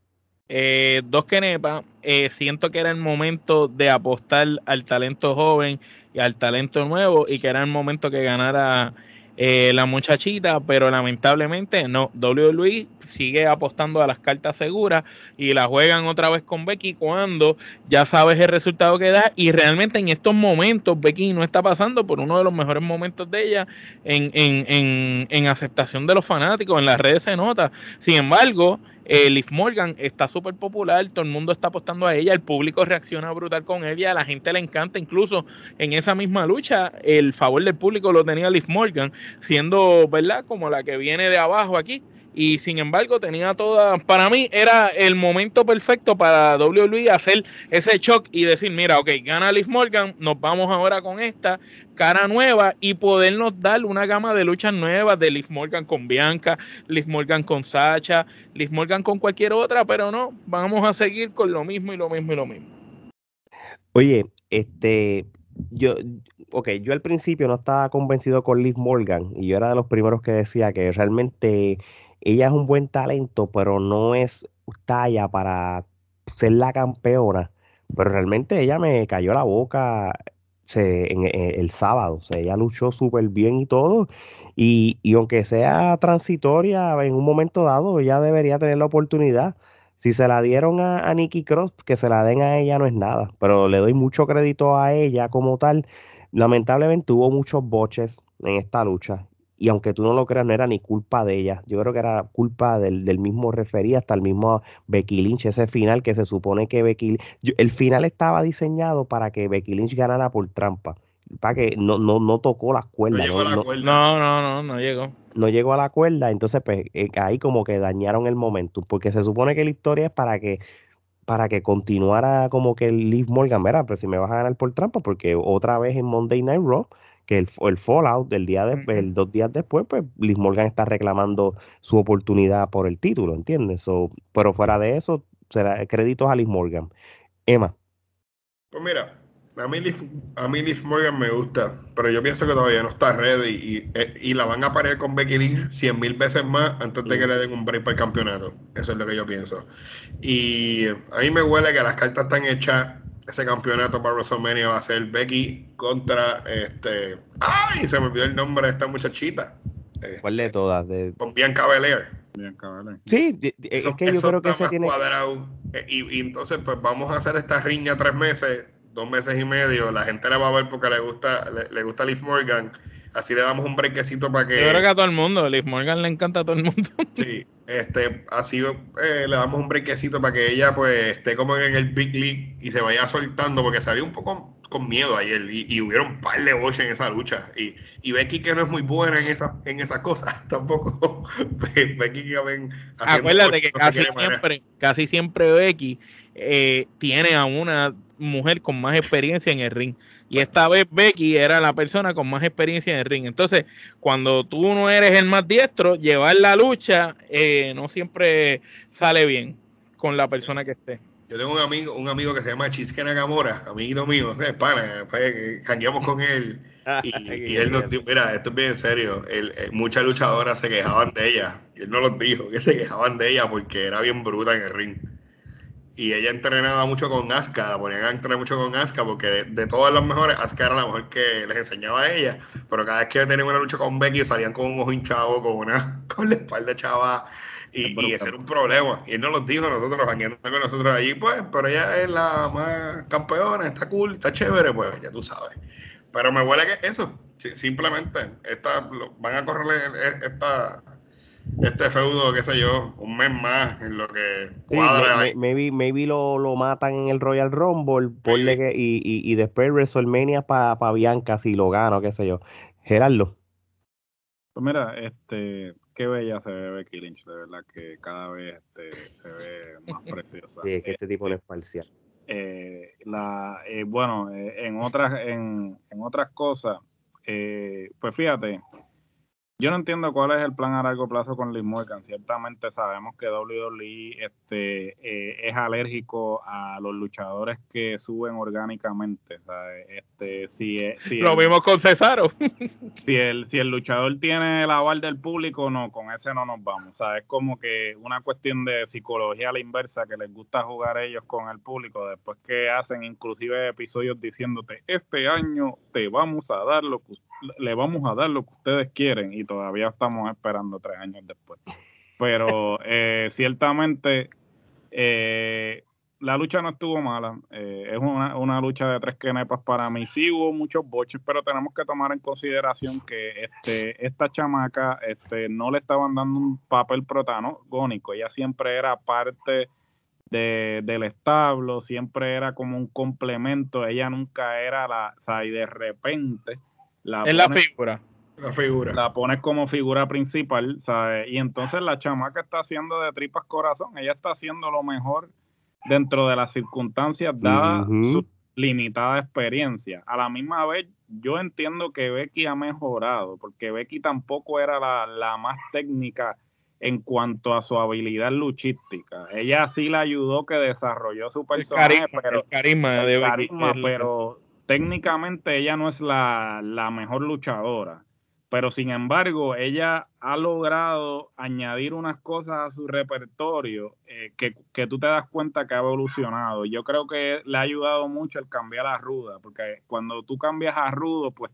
Eh, dos quenepas. Eh, siento que era el momento de apostar al talento joven y al talento nuevo y que era el momento que ganara eh, la muchachita, pero lamentablemente no. WWE sigue apostando a las cartas seguras y la juegan otra vez con Becky cuando ya sabes el resultado que da y realmente en estos momentos Becky no está pasando por uno de los mejores momentos de ella en, en, en, en aceptación de los fanáticos, en las redes se nota. Sin embargo, eh, Morgan está súper popular, todo el mundo está apostando a ella, el público reacciona brutal con ella, a la gente le encanta, incluso en esa misma lucha, el favor del público lo tenía Liv Morgan, siendo, ¿verdad?, como la que viene de abajo aquí y sin embargo tenía toda, para mí era el momento perfecto para WWE hacer ese shock y decir, mira, ok, gana Liz Morgan, nos vamos ahora con esta cara nueva y podernos dar una gama de luchas nuevas de Liz Morgan con Bianca, Liz Morgan con Sacha, Liz Morgan con cualquier otra, pero no, vamos a seguir con lo mismo y lo mismo y lo mismo. Oye, este, yo, ok, yo al principio no estaba convencido con Liz Morgan y yo era de los primeros que decía que realmente ella es un buen talento, pero no es talla para ser la campeona. Pero realmente ella me cayó la boca en, eh, el sábado. Ella luchó súper bien y todo. Y, aunque sea transitoria, en un momento dado, ella debería tener la oportunidad. Si se la dieron a, a Nikki Cross, que se la den a ella no es nada. Pero le doy mucho crédito a ella como tal. Lamentablemente tuvo muchos boches en esta lucha y aunque tú no lo creas, no era ni culpa de ella. Yo creo que era culpa del, mismo referí, hasta el mismo Becky Lynch, ese final que se supone que Becky el final estaba diseñado para que Becky Lynch ganara por trampa. para que no, no, no tocó las No cuerdas. llegó a no- la no- cuerda. No, no, no, no llegó. no llegó a la cuerda, entonces pues eh, ahí como que dañaron el momentum, porque se supone que la historia es para que para que continuara como que el Liv Morgan, mira, pues si me vas a ganar por trampa, porque otra vez en Monday Night Raw, que el, el Fallout del día de, el dos días después, pues Liv Morgan está reclamando su oportunidad por el título, ¿entiendes? So, pero fuera de eso, será créditos a Liv Morgan. Emma, Pues mira, a mí, Liv, a mí Liv Morgan me gusta, pero yo pienso que todavía no está ready y, eh, y la van a parear con Becky Lynch cien mil veces más antes de que le den un break para el campeonato. Eso es lo que yo pienso. Y a mí me huele que las cartas están hechas. Ese campeonato para WrestleMania va a ser Becky contra este. ¡Ay! Se me olvidó el nombre de esta muchachita. Eh, ¿cuál de todas? De... con Bianca Belair. Bien, cabrón. Sí, de- de- es Eso- que yo eso creo que se tiene... cuadrado. Eh, Y, y entonces, pues vamos a hacer esta riña tres meses, dos meses y medio. La gente le va a ver porque le gusta, le, le gusta Liv Morgan. Así le damos un brequecito para que. Yo creo que a todo el mundo, Liv Morgan le encanta a todo el mundo. Sí, este, así eh, le damos un brequecito para que ella pues esté como en el Big League y se vaya soltando, porque salió un poco con miedo ayer y, y hubieron un par de boches en esa lucha. Y, y Becky que no es muy buena en esa, en esas cosas tampoco. Becky que ven Acuérdate que casi siempre, casi siempre Becky eh, tiene a una mujer con más experiencia en el ring. Y esta vez Becky era la persona con más experiencia en el ring. Entonces, cuando tú no eres el más diestro, llevar la lucha eh, no siempre sale bien con la persona que esté. Yo tengo un amigo, un amigo que se llama Chisque Nakamura, amiguito mío, es pana, que jangueamos con él. Y, y él nos dijo, mira, esto es bien serio, él- muchas luchadoras se quejaban de ella, y él no los dijo, que se quejaban de ella porque era bien bruta en el ring. Y ella entrenaba mucho con Asuka, la ponían a entrenar mucho con Asuka, porque de, de todas las mejores, Asuka era la mejor que les enseñaba a ella, pero cada vez que tenían una lucha con Becky salían con un ojo hinchado, con una, con la espalda chava, y, y ese era un problema. Y él nos lo dijo, nosotros jangueando con nosotros allí, pues, pero ella es la más campeona, está cool, está chévere, pues, ya tú sabes. Pero me huele que eso, si- simplemente, esta, van a correrle e- esta, este feudo, qué sé yo, un mes más en lo que cuadra. maybe, maybe lo, lo matan en el Royal Rumble, ponle que, y, y, y después WrestleMania para Bianca si lo gana o qué sé yo. Gerardo. Pues mira, este, qué bella se ve Becky Lynch, de verdad que cada vez este, se ve más preciosa. Sí, es que este tipo no es parcial. Eh, la, eh, bueno, eh, en otras, en, en otras cosas, eh, pues fíjate, yo no entiendo cuál es el plan a largo plazo con Liv Morgan. Ciertamente sabemos que WWE este, eh, es alérgico a los luchadores que suben orgánicamente. ¿sabes? Este, si, eh, si Lo el- vimos con Cesaro. si el, si el luchador tiene el aval del público, no, con ese no nos vamos. O sea, es como que una cuestión de psicología a la inversa que les gusta jugar ellos con el público, después que hacen inclusive episodios diciéndote, este año te vamos a dar lo que us- le vamos a dar lo que ustedes quieren y todavía estamos esperando tres años después. Pero eh, ciertamente eh, la lucha no estuvo mala. eh, es una, una lucha de tres quenepas para mí. Sí hubo muchos boches, pero tenemos que tomar en consideración que este, esta chamaca este, no le estaban dando un papel protagónico. Ella siempre era parte de, del establo, siempre era como un complemento. Ella nunca era la. O sea, y de repente. La Es la figura. La figura. la pones como figura principal, ¿sabes? Y entonces la chamaca está haciendo de tripas corazón, ella está haciendo lo mejor dentro de las circunstancias dadas Ujú. su limitada experiencia. A la misma vez, yo entiendo que Becky ha mejorado, porque Becky tampoco era la, la más técnica en cuanto a su habilidad luchística. Ella sí la ayudó que desarrolló su El personaje, carisma, pero el carisma de el Becky carisma, la- pero técnicamente ella no es la, la mejor luchadora. Pero sin embargo, ella ha logrado añadir unas cosas a su repertorio eh, que, que tú te das cuenta que ha evolucionado. Yo creo que le ha ayudado mucho el cambiar a Ruda, porque cuando tú cambias a Rudo, pues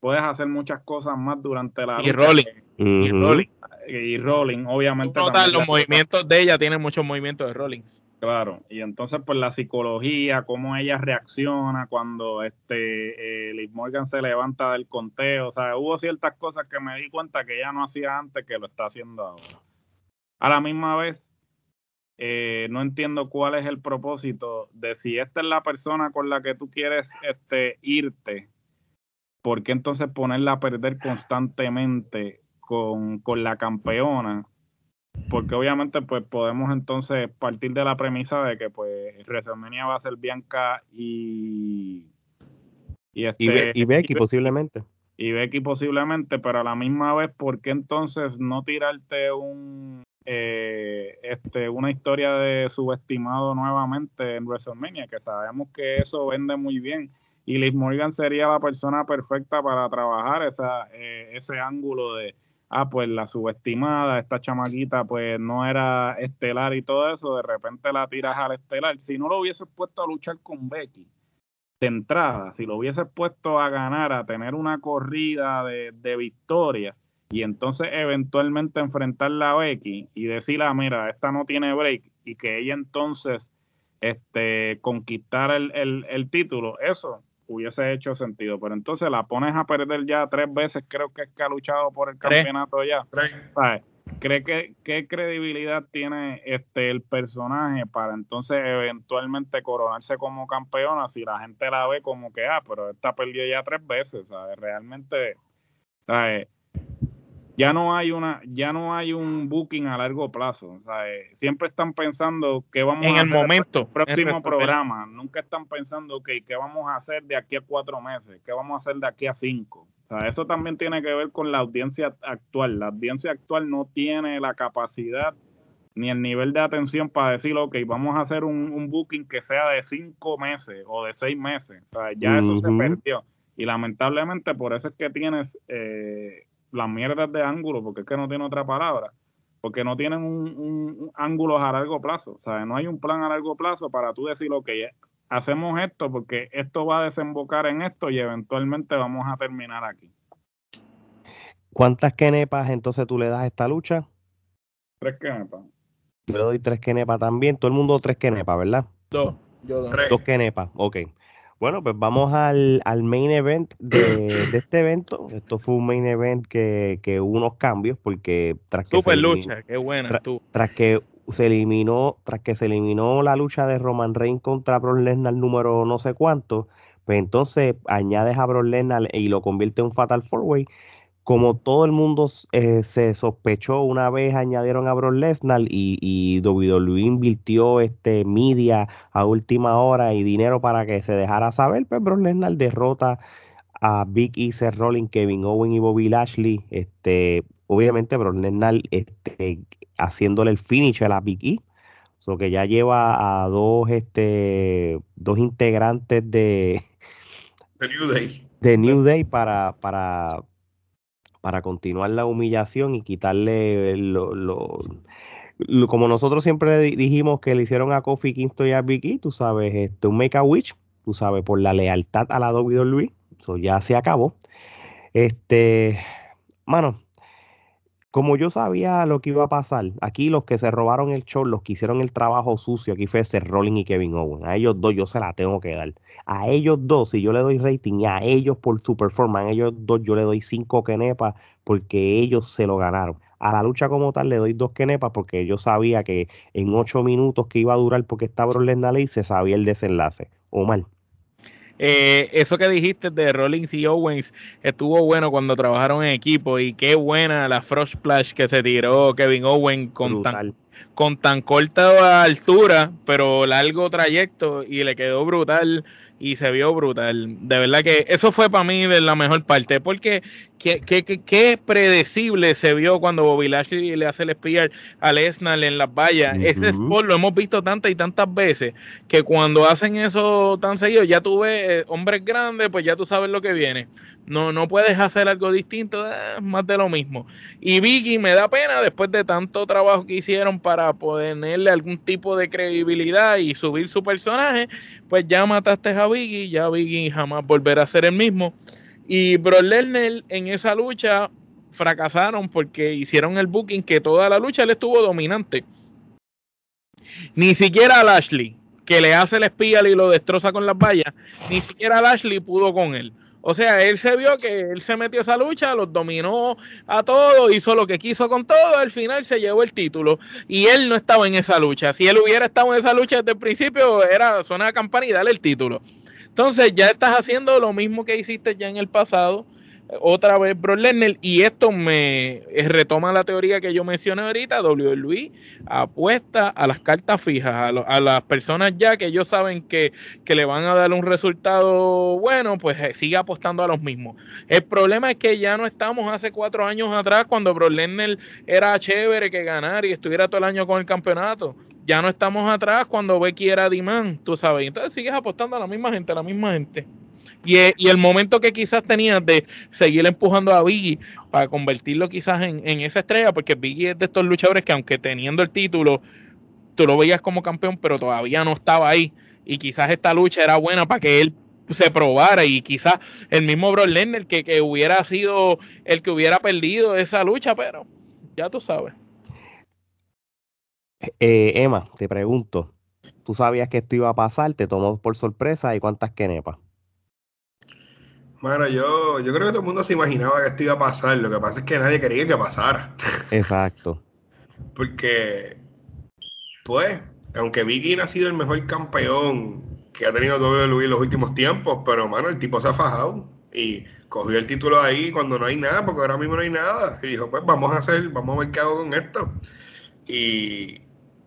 puedes hacer muchas cosas más durante la Y lucha. Rollins. Y Rolling, obviamente. Tú notas los movimientos de ella, tiene muchos movimientos de Rollins. Claro, y entonces pues la psicología, cómo ella reacciona cuando este eh, Liv Morgan se levanta del conteo, o sea, hubo ciertas cosas que me di cuenta que ella no hacía antes que lo está haciendo ahora. A la misma vez, eh, no entiendo cuál es el propósito de si esta es la persona con la que tú quieres este, irte ¿por qué entonces ponerla a perder constantemente con, la campeona? Porque obviamente pues podemos entonces partir de la premisa de que pues WrestleMania va a ser Bianca y... Y, este, y, Becky posiblemente. Y Becky posiblemente, pero a la misma vez, ¿por qué entonces no tirarte un eh, este, una historia de subestimado nuevamente en WrestleMania? Que sabemos que eso vende muy bien y Liz Morgan sería la persona perfecta para trabajar esa, eh, ese ángulo de, ah, pues la subestimada, esta chamaquita pues no era estelar y todo eso, de repente la tiras al estelar. Si no lo hubieses puesto a luchar con Becky de entrada, si lo hubieses puesto a ganar, a tener una corrida de, de victoria y entonces eventualmente enfrentarla a Becky y decirle, ah, mira, esta no tiene break y que ella entonces este, conquistar el, el, el título, eso hubiese hecho sentido. Pero entonces la pones a perder ya tres veces, creo que es que ha luchado por el campeonato ya. ¿Cree que qué credibilidad tiene este el personaje para entonces eventualmente coronarse como campeona si la gente la ve como que, ah, pero esta perdió ya tres veces, ¿sabes? Realmente, ¿sabes? Ya no hay una ya no hay un booking a largo plazo. O sea, eh, siempre están pensando que vamos en a el momento el próximo programa. Nunca están pensando que qué vamos a hacer de aquí a cuatro meses qué vamos a hacer de aquí a cinco o sea, eso también tiene que ver con la audiencia actual. La audiencia actual no tiene la capacidad ni el nivel de atención para decir, ok, vamos a hacer un, booking que sea de cinco meses o de seis meses. O sea, ya eso se perdió. Y lamentablemente por eso es que tienes eh, las mierdas de ángulo, porque es que no tiene otra palabra, porque no tienen un, ángulo a largo plazo, o sea, no hay un plan a largo plazo para tú decir, ok, hacemos esto porque esto va a desembocar en esto y eventualmente vamos a terminar aquí. ¿Cuántas kenepas entonces tú le das a esta lucha? Tres kenepas. Yo le doy tres kenepas también, todo el mundo tres kenepas, ¿verdad? Dos. Yo dos. Dos kenepas, ok. Bueno, pues vamos al, main event de, este evento. Esto fue un main event que, hubo unos cambios porque tras que Super lucha, qué buena Tras que se eliminó, tras que se eliminó la lucha de Roman Reigns contra Brock Lesnar número no sé cuánto, pues entonces añades a Brock Lesnar y lo convierte en un Fatal Four Way como todo el mundo eh, se sospechó una vez añadieron a Brock Lesnar y, y WWE invirtió este media a última hora y dinero para que se dejara saber, pues Brock Lesnar derrota a Big E, Seth Rollins, Kevin Owen y Bobby Lashley. Este, obviamente Brock Lesnar este, haciéndole el finish a la Big E. So que ya lleva a dos, este, dos integrantes de, New Day. De New Day para, para, para continuar la humillación y quitarle lo, como nosotros siempre dijimos que le hicieron a Kofi Kingston y a Vicky, tú sabes, este, un Make a Witch, tú sabes, por la lealtad a la WWE, eso ya se acabó. Este, mano, como yo sabía lo que iba a pasar, aquí los que se robaron el show, los que hicieron el trabajo sucio, aquí fue Seth Rollins y Kevin Owen. A ellos dos yo se la tengo que dar. A ellos dos, si yo le doy rating, y a ellos por su performance, a ellos dos yo le doy cinco kenepas porque ellos se lo ganaron. A la lucha como tal le doy dos kenepas porque yo sabía que en ocho minutos que iba a durar porque estaba Brock ley se sabía el desenlace. O mal. Eh, eso que dijiste de Rollins y Owens estuvo bueno cuando trabajaron en equipo y qué buena la Frost Splash que se tiró Kevin Owens con tan, con tan corta altura, pero largo trayecto y le quedó brutal y se vio brutal. De verdad que eso fue para mí de la mejor parte, porque qué, qué, predecible se vio cuando Bobby Lashley le hace el spear a Lesnar en las vallas. Ese sport lo hemos visto tantas y tantas veces que cuando hacen eso tan seguido, ya tú ves eh, hombres grandes, pues ya tú sabes lo que viene. No, no puedes hacer algo distinto, eh, más de lo mismo. Y Vicky me da pena después de tanto trabajo que hicieron para ponerle algún tipo de credibilidad y subir su personaje, pues ya mataste a Vicky, ya Vicky jamás volverá a ser el mismo. Y Bro Lerner en esa lucha fracasaron porque hicieron el booking que toda la lucha le estuvo dominante. Ni siquiera a Lashley, que le hace el espía y lo destroza con las vallas, ni siquiera Lashley pudo con él. O sea, él se vio que él se metió a esa lucha, los dominó a todos, hizo lo que quiso con todo, al final se llevó el título. Y él no estaba en esa lucha. Si él hubiera estado en esa lucha desde el principio, era zona de campana y darle el título. Entonces ya estás haciendo lo mismo que hiciste ya en el pasado otra vez Brock Lesnar y esto me eh, retoma la teoría que yo mencioné ahorita, WWE apuesta a las cartas fijas, a, las personas ya que ellos saben que, le van a dar un resultado bueno, pues eh, sigue apostando a los mismos. El problema es que ya no estamos hace cuatro años atrás cuando Brock Lesnar era chévere que ganar y estuviera todo el año con el campeonato. Ya no estamos atrás cuando Becky era Diman, tú sabes. Entonces sigues apostando a la misma gente, a la misma gente. Eh, y, el momento que quizás tenías de seguir empujando a Biggie para convertirlo quizás en, esa estrella, porque Biggie es de estos luchadores que aunque teniendo el título, tú lo veías como campeón, pero todavía no estaba ahí. Y quizás esta lucha era buena para que él se probara y quizás el mismo Brock Lesnar que, que hubiera sido el que hubiera perdido esa lucha, pero ya tú sabes. Eh, Emma, te pregunto, ¿tú sabías que esto iba a pasar? ¿Te tomó por sorpresa y cuántas quenepas? Bueno, yo, yo creo que todo el mundo se imaginaba que esto iba a pasar. Lo que pasa es que nadie quería que pasara. Exacto. Porque, pues, aunque Vicky ha sido el mejor campeón que ha tenido WWE en los últimos tiempos, pero, mano, el tipo se ha fajado y cogió el título ahí cuando no hay nada, porque ahora mismo no hay nada. Y dijo, pues vamos a hacer, vamos a ver qué hago con esto. Y,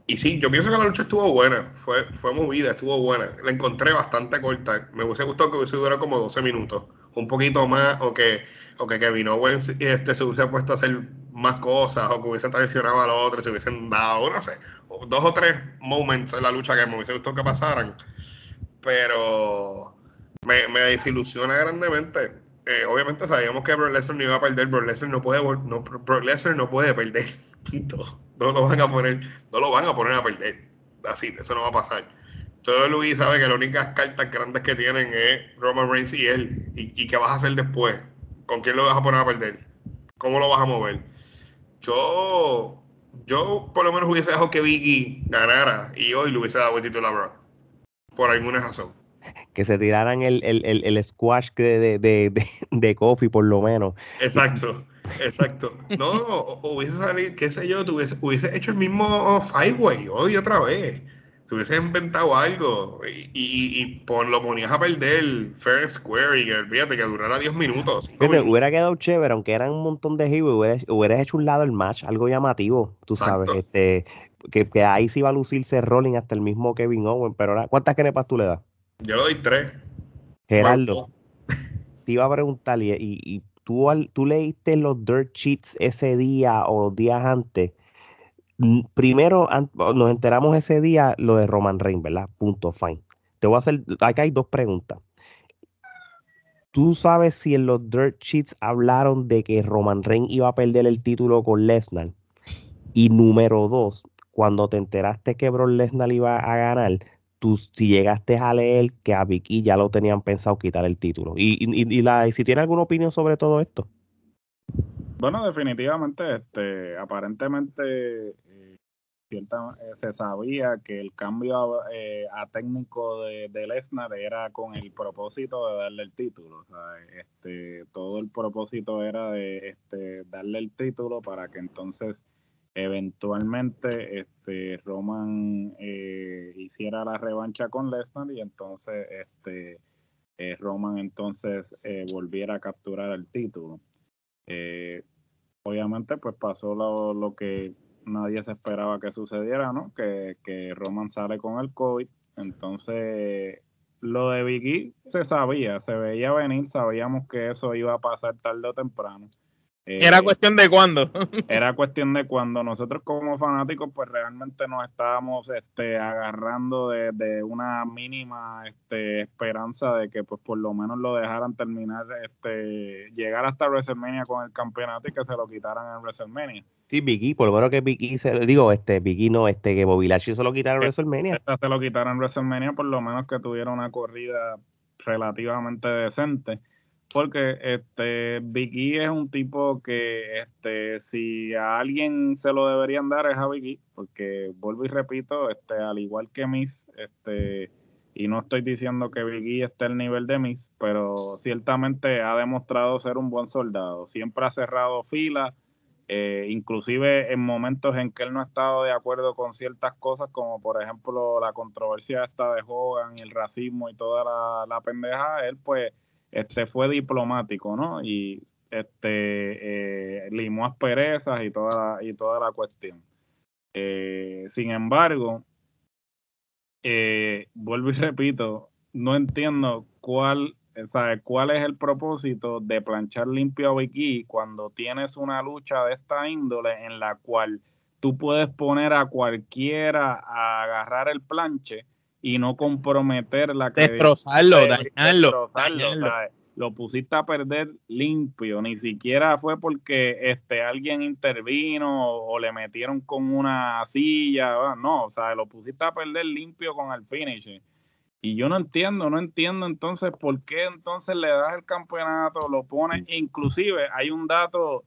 y sí, yo pienso que la lucha estuvo buena, fue, fue movida, estuvo buena. La encontré bastante corta. Me hubiese gustado que hubiese durado como 12 minutos un poquito más o que, o que Kevin Owens este, se hubiese puesto a hacer más cosas o que hubiese traicionado al otro, se hubiesen dado, no sé, dos o tres moments en la lucha que me hubiese gustado que pasaran. Pero me, me desilusiona grandemente. Eh, obviamente sabíamos que Brock Lesnar no iba a perder, Brock Lesnar no puede, no, Brock no puede perder. No lo van a poner, no lo van a poner a perder. Así, eso no va a pasar todo Luis sabe que las únicas cartas grandes que tienen es Roman Reigns y él. ¿Y, qué vas a hacer después? ¿Con quién lo vas a poner a perder? ¿Cómo lo vas a mover? Yo, yo por lo menos hubiese dejado que Vicky ganara y hoy le hubiese dado el título a Brock. Por alguna razón. Que se tiraran el, el, el, squash de, de, de, de, coffee, por lo menos. Exacto. Exacto. No, hubiese salido, qué sé yo, hubiese, hubiese hecho el mismo Five Way hoy otra vez te hubieses inventado algo y, y, lo ponías a perder fair square y que fíjate que durara 10 minutos. Hubiera quedado chévere, aunque eran un montón de heavy, hubieras, hecho un lado el match, algo llamativo, tú sabes, este que, que, ahí sí iba a lucirse Rolling hasta el mismo Kevin Owen, pero ahora, ¿cuántas kenepas tú le das? Yo le doy tres. Gerardo, te iba a preguntar, y, y tú, tú leíste los dirt sheets ese día o los días antes primero nos enteramos ese día lo de Roman Reigns, ¿verdad? Punto, fine. Te voy a hacer, acá hay dos preguntas. ¿Tú sabes si en los dirt sheets hablaron de que Roman Reigns iba a perder el título con Lesnar? Y número dos, cuando te enteraste que Brock Lesnar iba a ganar, tú si llegaste a leer que a Vicky ya lo tenían pensado quitar el título. Y, y, la, y si tiene alguna opinión sobre todo esto. Bueno, definitivamente, este, aparentemente cierta, eh, se sabía que el cambio eh, a técnico de, de, Lesnar era con el propósito de darle el título. O sea, este, todo el propósito era de este, darle el título para que entonces eventualmente este, Roman eh, hiciera la revancha con Lesnar y entonces este, Roman entonces volviera a capturar el título. obviamente pues pasó lo, lo que nadie se esperaba que sucediera, ¿no? Que, que Roman sale con el COVID. Entonces, lo de Vicky se sabía, se veía venir, sabíamos que eso iba a pasar tarde o temprano era eh, cuestión de cuándo. era cuestión de cuando nosotros como fanáticos pues realmente nos estábamos este, agarrando de, una mínima este, esperanza de que pues por lo menos lo dejaran terminar, este, llegar hasta WrestleMania con el campeonato y que se lo quitaran en WrestleMania. Sí, Vicky, por lo menos que Vicky, se, digo, este, Vicky no, este, que Bobby Lashley se lo quitaron en WrestleMania. Se lo quitaron en WrestleMania, por lo menos que tuviera una corrida relativamente decente porque este Vicky es un tipo que este si a alguien se lo deberían dar es a Vicky, porque vuelvo y repito, este al igual que Miss, este y no estoy diciendo que Vicky esté al nivel de Miss, pero ciertamente ha demostrado ser un buen soldado, siempre ha cerrado filas, Eh, inclusive en momentos en que él no ha estado de acuerdo con ciertas cosas, como por ejemplo la controversia esta de Hogan y el racismo y toda la, la pendeja, él pues este fue diplomático, ¿no? Y este eh, limó asperezas y toda y toda la cuestión. Eh, sin embargo, eh, vuelvo y repito, no entiendo cuál, cuál es el propósito de planchar limpio a Vicky cuando tienes una lucha de esta índole en la cual tú puedes poner a cualquiera a agarrar el planche y no comprometer la destrozarlo, dañarlo, dañarlo. lo pusiste a perder limpio, ni siquiera fue porque este alguien intervino o, le metieron con una silla, no, o sea, lo pusiste a perder limpio con el finish. Y yo no entiendo, no entiendo entonces por qué entonces le das el campeonato, lo pones, inclusive hay un dato,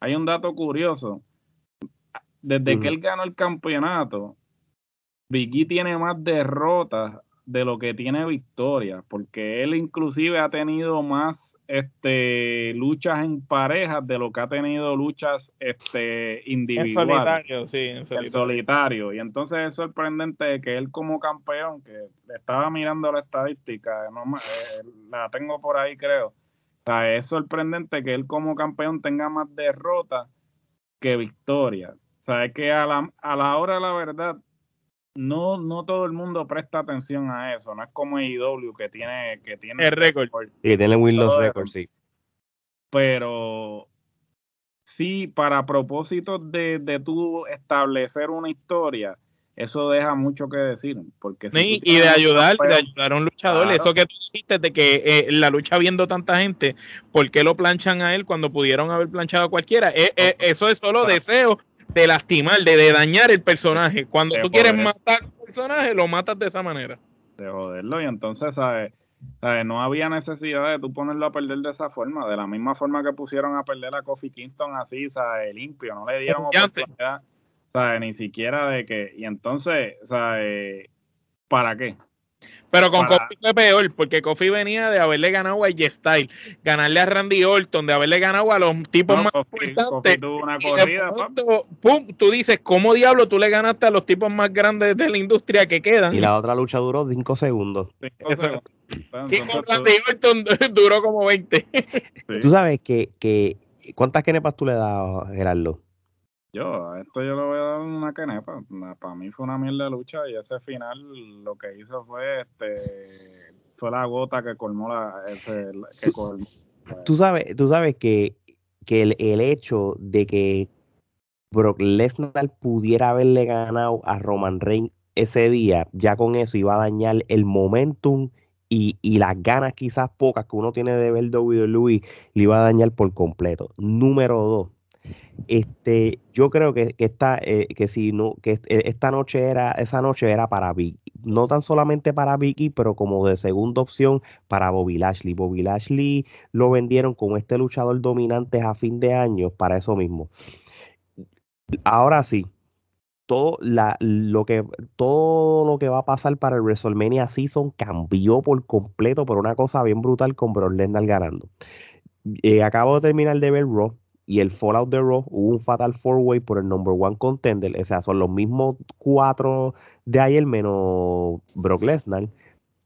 hay un dato curioso. Desde que él ganó el campeonato, Vicky tiene más derrotas de lo que tiene victorias, porque él inclusive ha tenido más este luchas en parejas de lo que ha tenido luchas este individuales. En solitario, sí, en solitario. solitario. Y entonces es sorprendente que él como campeón, que estaba mirando la estadística, no, eh, la tengo por ahí creo, o sea, es sorprendente que él como campeón tenga más derrotas que victorias. O sea, es que a la, a la hora de la verdad, no, no todo el mundo presta atención a eso. No es como IW que tiene, que tiene el récord. Y tiene Windows Record, sí. Pero sí, para propósitos de, de tú establecer una historia, eso deja mucho que decir. Porque sí, y de ayudar, de ayudar a un luchador. Eso que tú hiciste de que eh, la lucha viendo tanta gente, ¿por qué lo planchan a él cuando pudieron haber planchado a cualquiera? Eh, eh, eso es solo deseo de lastimar, de, dañar el personaje. Cuando tú quieres matar al personaje, lo matas de esa manera. De joderlo, y entonces, ¿sabes? No había necesidad de tú ponerlo a perder de esa forma, de la misma forma que pusieron a perder a Kofi Kingston así, ¿sabes? Limpio, no le dieron oportunidad, ¿sabes? Ni siquiera de que, y entonces, ¿sabes? ¿Para qué? Pero con Kofi fue peor, porque Kofi venía de haberle ganado a J-Style, ganarle a Randy Orton, de haberle ganado a los tipos más importantes. una corrida, pum, tú dices, ¿cómo diablo tú le ganaste a los tipos más grandes de la industria que quedan? Y la otra lucha duró 5 segundos. Y con Randy Orton duró como 20. Tú sabes que, que ¿cuántas kenepas tú le das, Gerardo? Yo, a esto yo le voy a dar una canepa. Para mí fue una mierda de lucha y ese final lo que hizo fue este fue la gota que colmó la ese, que colmó. Tú sabes, tú sabes que, que el, el, hecho de que Brock Lesnar pudiera haberle ganado a Roman Reigns ese día, ya con eso iba a dañar el momentum y, y, las ganas quizás pocas que uno tiene de ver WWE, le iba a dañar por completo. Número dos, este, yo creo que, que esta, eh, que si no, que e, esta noche era, esa noche era para Vicky, no tan solamente para Vicky, pero como de segunda opción para Bobby Lashley. Bobby Lashley lo vendieron como este luchador dominante a fin de año para eso mismo. Ahora sí, todo, la, lo que, todo lo que va a pasar para el WrestleMania Season cambió por completo por una cosa bien brutal con Brock Lesnar ganando. Eh, acabo de terminar de ver Raw y el Fallout de Raw hubo un Fatal Four Way por el number one contender. O sea, son los mismos cuatro de ayer menos Brock Lesnar.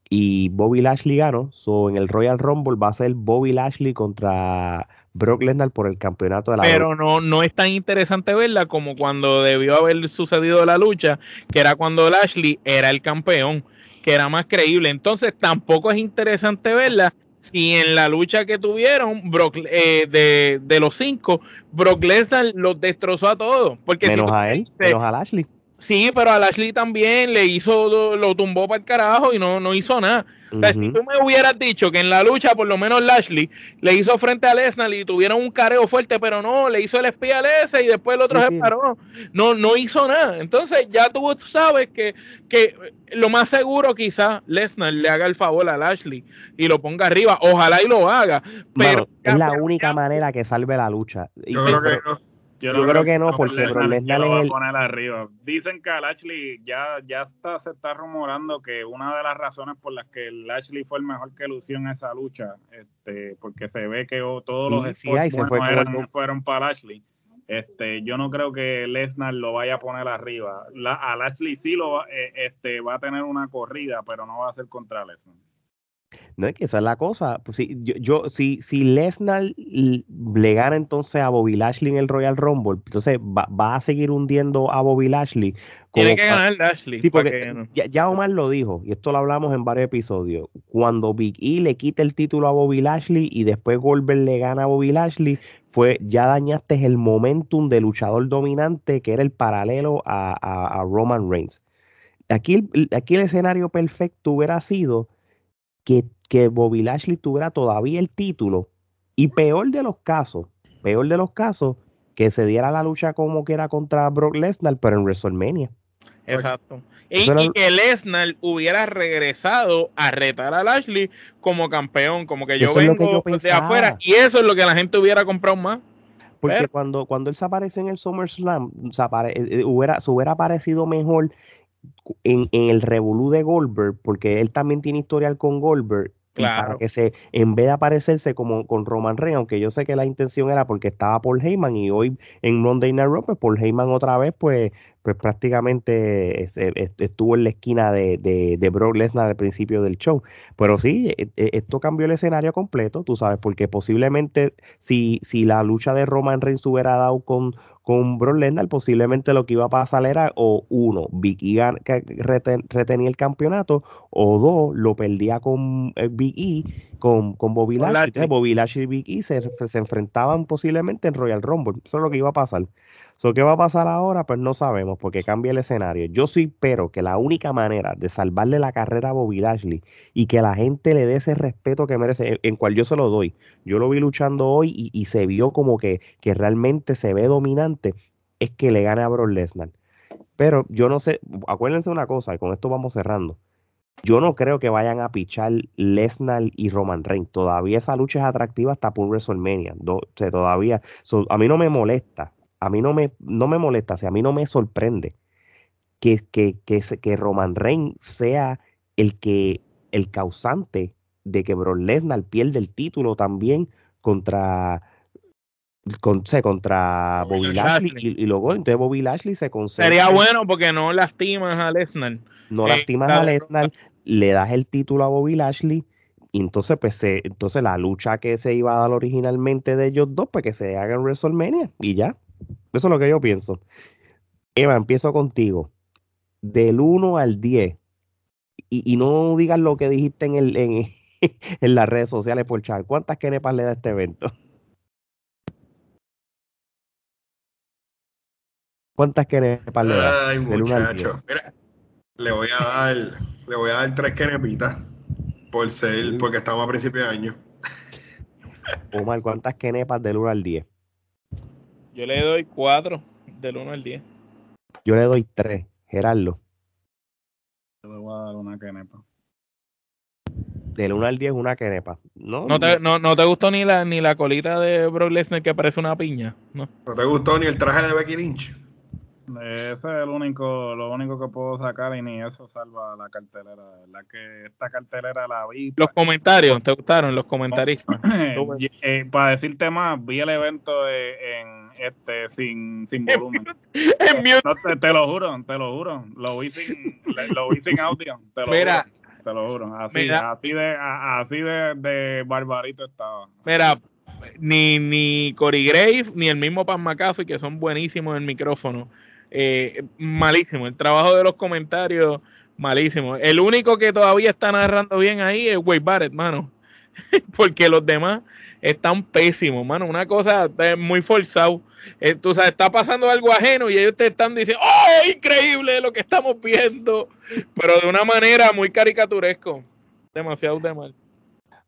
Y Bobby Lashley ganó. So, en el Royal Rumble va a ser Bobby Lashley contra Brock Lesnar por el campeonato de la Pero no, no es tan interesante verla como cuando debió haber sucedido la lucha, que era cuando Lashley era el campeón, que era más creíble. Entonces tampoco es interesante verla si en la lucha que tuvieron Brock, eh, de, de, los cinco, Brock Lesnar los destrozó a todos. Porque menos a él, menos a Lashley. Sí, pero a Lashley también le hizo, lo tumbó para el carajo y no, no hizo nada. O sea, si tú me hubieras dicho que en la lucha, por lo menos Lashley le hizo frente a Lesnar y tuvieron un careo fuerte, pero no, le hizo el espía a ese y después el otro se paró. No, no hizo nada. Entonces ya tú sabes que, que lo más seguro quizás Lesnar le haga el favor a Lashley y lo ponga arriba. Ojalá y lo haga. Pero es la única manera que salve la lucha. Yo creo que yo, creo, que, no, porque Lesnar lo va a poner arriba. Dicen que a Lashley ya, ya está, se está rumorando que una de las razones por las que Lashley fue el mejor que lució en esa lucha, este, porque se ve que todos los sí, fueron para Lashley. Este, yo no creo que Lesnar lo vaya a poner arriba. La, a Lashley sí lo va, eh, este, va a tener una corrida, pero no va a ser contra Lesnar. No es que esa es la cosa. Pues si, yo, yo, si, si Lesnar le gana entonces a Bobby Lashley en el Royal Rumble, entonces va, va a seguir hundiendo a Bobby Lashley. Tiene que ganar Lashley. Sí, porque ya, ya, Omar lo dijo, y esto lo hablamos en varios episodios. Cuando Big E le quita el título a Bobby Lashley y después Goldberg le gana a Bobby Lashley, fue ya dañaste el momentum de luchador dominante que era el paralelo a, a, a Roman Reigns. Aquí, aquí el escenario perfecto hubiera sido que, que Bobby Lashley tuviera todavía el título y peor de los casos, peor de los casos, que se diera la lucha como que era contra Brock Lesnar, pero en WrestleMania. Exacto. Y, y, que Lesnar hubiera regresado a retar a Lashley como campeón, como que yo eso vengo que yo de afuera, y eso es lo que la gente hubiera comprado más. Porque Pero- cuando, cuando él se aparece en el SummerSlam, se, apare- eh, eh, hubiera, se hubiera parecido mejor en, en el revolú de Goldberg, porque él también tiene historial con Goldberg. y para Claro. que se, en vez de aparecerse como con Roman Reigns, aunque yo sé que la intención era porque estaba Paul Heyman y hoy en Monday Night Raw, pues Paul Heyman otra vez, pues, pues prácticamente est- estuvo en la esquina de, de, de Brock Lesnar al principio del show. Pero sí, e- e- esto cambió el escenario completo, tú sabes, porque posiblemente si, si la lucha de Roman Reigns hubiera dado con, con Brock Lesnar, posiblemente lo que iba a pasar era, o uno, Big E reten- retenía el campeonato, o dos, lo perdía con eh, Big E, con, con Bobby Lashley. Bobby y Big E se, se enfrentaban posiblemente en Royal Rumble. Eso es lo que iba a pasar. So, ¿Qué va a pasar ahora? Pues no sabemos, porque cambia el escenario. Yo sí espero que la única manera de salvarle la carrera a Bobby Lashley y que la gente le dé ese respeto que merece, en, cual yo se lo doy. Yo lo vi luchando hoy y, y se vio como que, que realmente se ve dominante, es que le gane a Brock Lesnar. Pero yo no sé, acuérdense una cosa, y con esto vamos cerrando. Yo no creo que vayan a pichar Lesnar y Roman Reigns. Todavía esa lucha es atractiva hasta por WrestleMania. Do- o sea, todavía. so, a mí no me molesta. A mí no me, no me molesta. O sea, a mí no me sorprende que, que, que, se- que Roman Reigns sea el que el causante de que Brock Lesnar pierda el título también contra con, o sea, contra Bobby Bobby Lashley. Lashley y, y luego entonces Bobby Lashley se concentra Sería bueno porque no lastimas a Lesnar. no Eh, lastimas a Lesnar, le das el título a Bobby Lashley, y entonces, pues, se- entonces la lucha que se iba a dar originalmente de ellos dos, pues que se haga en WrestleMania, y ya. Eso es lo que yo pienso. Eva, empiezo contigo. Del 1 al 10, y, y no digas lo que dijiste en, el, en, en las redes sociales por chat. ¿Cuántas kenepas le da este evento? ¿Cuántas kenepas le da? Ay, muchacho. Mira, le voy a dar, le voy a dar tres kenepitas por ser, porque estamos a principio de año. Omar, ¿cuántas kenepas del 1 al 10? Yo le doy 4 del 1 al 10. Yo le doy 3. Gerardo, Yo le voy a dar una kenepa. del 1 al 10 una kenepa. No, ¿No te, no, no te gustó ni la, ni la colita de Brock Lesnar que parece una piña? No. ¿No te gustó ni el traje de Becky Lynch? Ese es el único, lo único que puedo sacar y ni eso salva la cartelera. Verdad que esta cartelera la vi. Los comentarios, ¿te gustaron los comentaristas? Y, eh, para decirte más, vi el evento eh, en este sin, sin volumen. En. No, te, te lo juro, te lo juro. Lo vi sin, lo vi sin audio. Te lo Mira. juro. Te lo juro. Así, Mira. así de, así de, de barbarito estaba. Mira, ni, ni Cory Graves ni el mismo Pan McAfee, que son buenísimos en el micrófono. Eh, malísimo. El trabajo de los comentarios, malísimo. El único que todavía está narrando bien ahí es Wade Barrett, mano. Porque los demás están pésimos, mano. Una cosa eh, muy forzado. Eh, tú sabes, está pasando algo ajeno y ellos te están diciendo, ¡oh, increíble lo que estamos viendo! Pero de una manera muy caricaturesco. Demasiado de mal.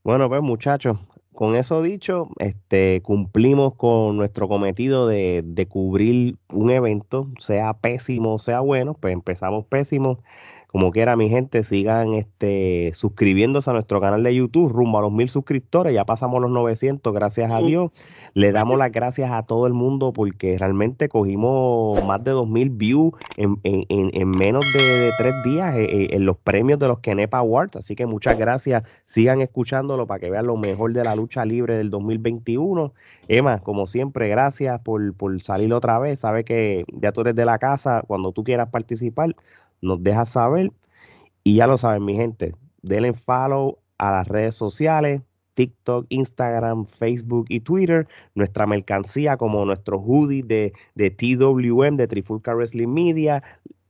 Bueno, pues muchachos, con eso dicho, este, cumplimos con nuestro cometido de, de cubrir un evento, sea pésimo o sea bueno, pues empezamos pésimo. Como quiera, mi gente, sigan este, suscribiéndose a nuestro canal de YouTube, rumbo a los mil suscriptores. Ya pasamos los 900, gracias a Dios. Le damos las gracias a todo el mundo porque realmente cogimos más de 2000 views en, en, en menos de, tres días eh, eh, en los premios de los Kenepa Awards. Así que muchas gracias. Sigan escuchándolo para que vean lo mejor de la lucha libre del 2021. Emma, como siempre, gracias por, por salir otra vez. Sabe que ya tú eres de la casa. Cuando tú quieras participar, nos dejas saber. Y ya lo saben, mi gente. Denle follow a las redes sociales. TikTok, Instagram, Facebook y Twitter, nuestra mercancía como nuestro hoodie de, de TWM, de Trifulca Wrestling Media,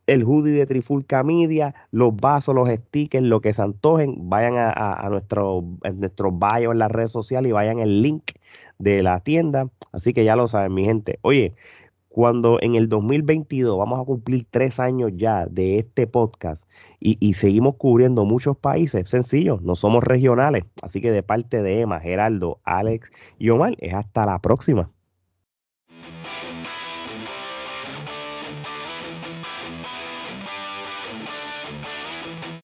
el hoodie de Trifulca Media, los vasos, los stickers, lo que se antojen, vayan a, nuestro, nuestro bio en las redes sociales y vayan el link de la tienda. Así que ya lo saben, mi gente. Oye, cuando en el 2022 vamos a cumplir tres años ya de este podcast y, seguimos cubriendo muchos países, sencillo, no somos regionales. Así que de parte de Emma, Geraldo, Alex y Omar, es hasta la próxima.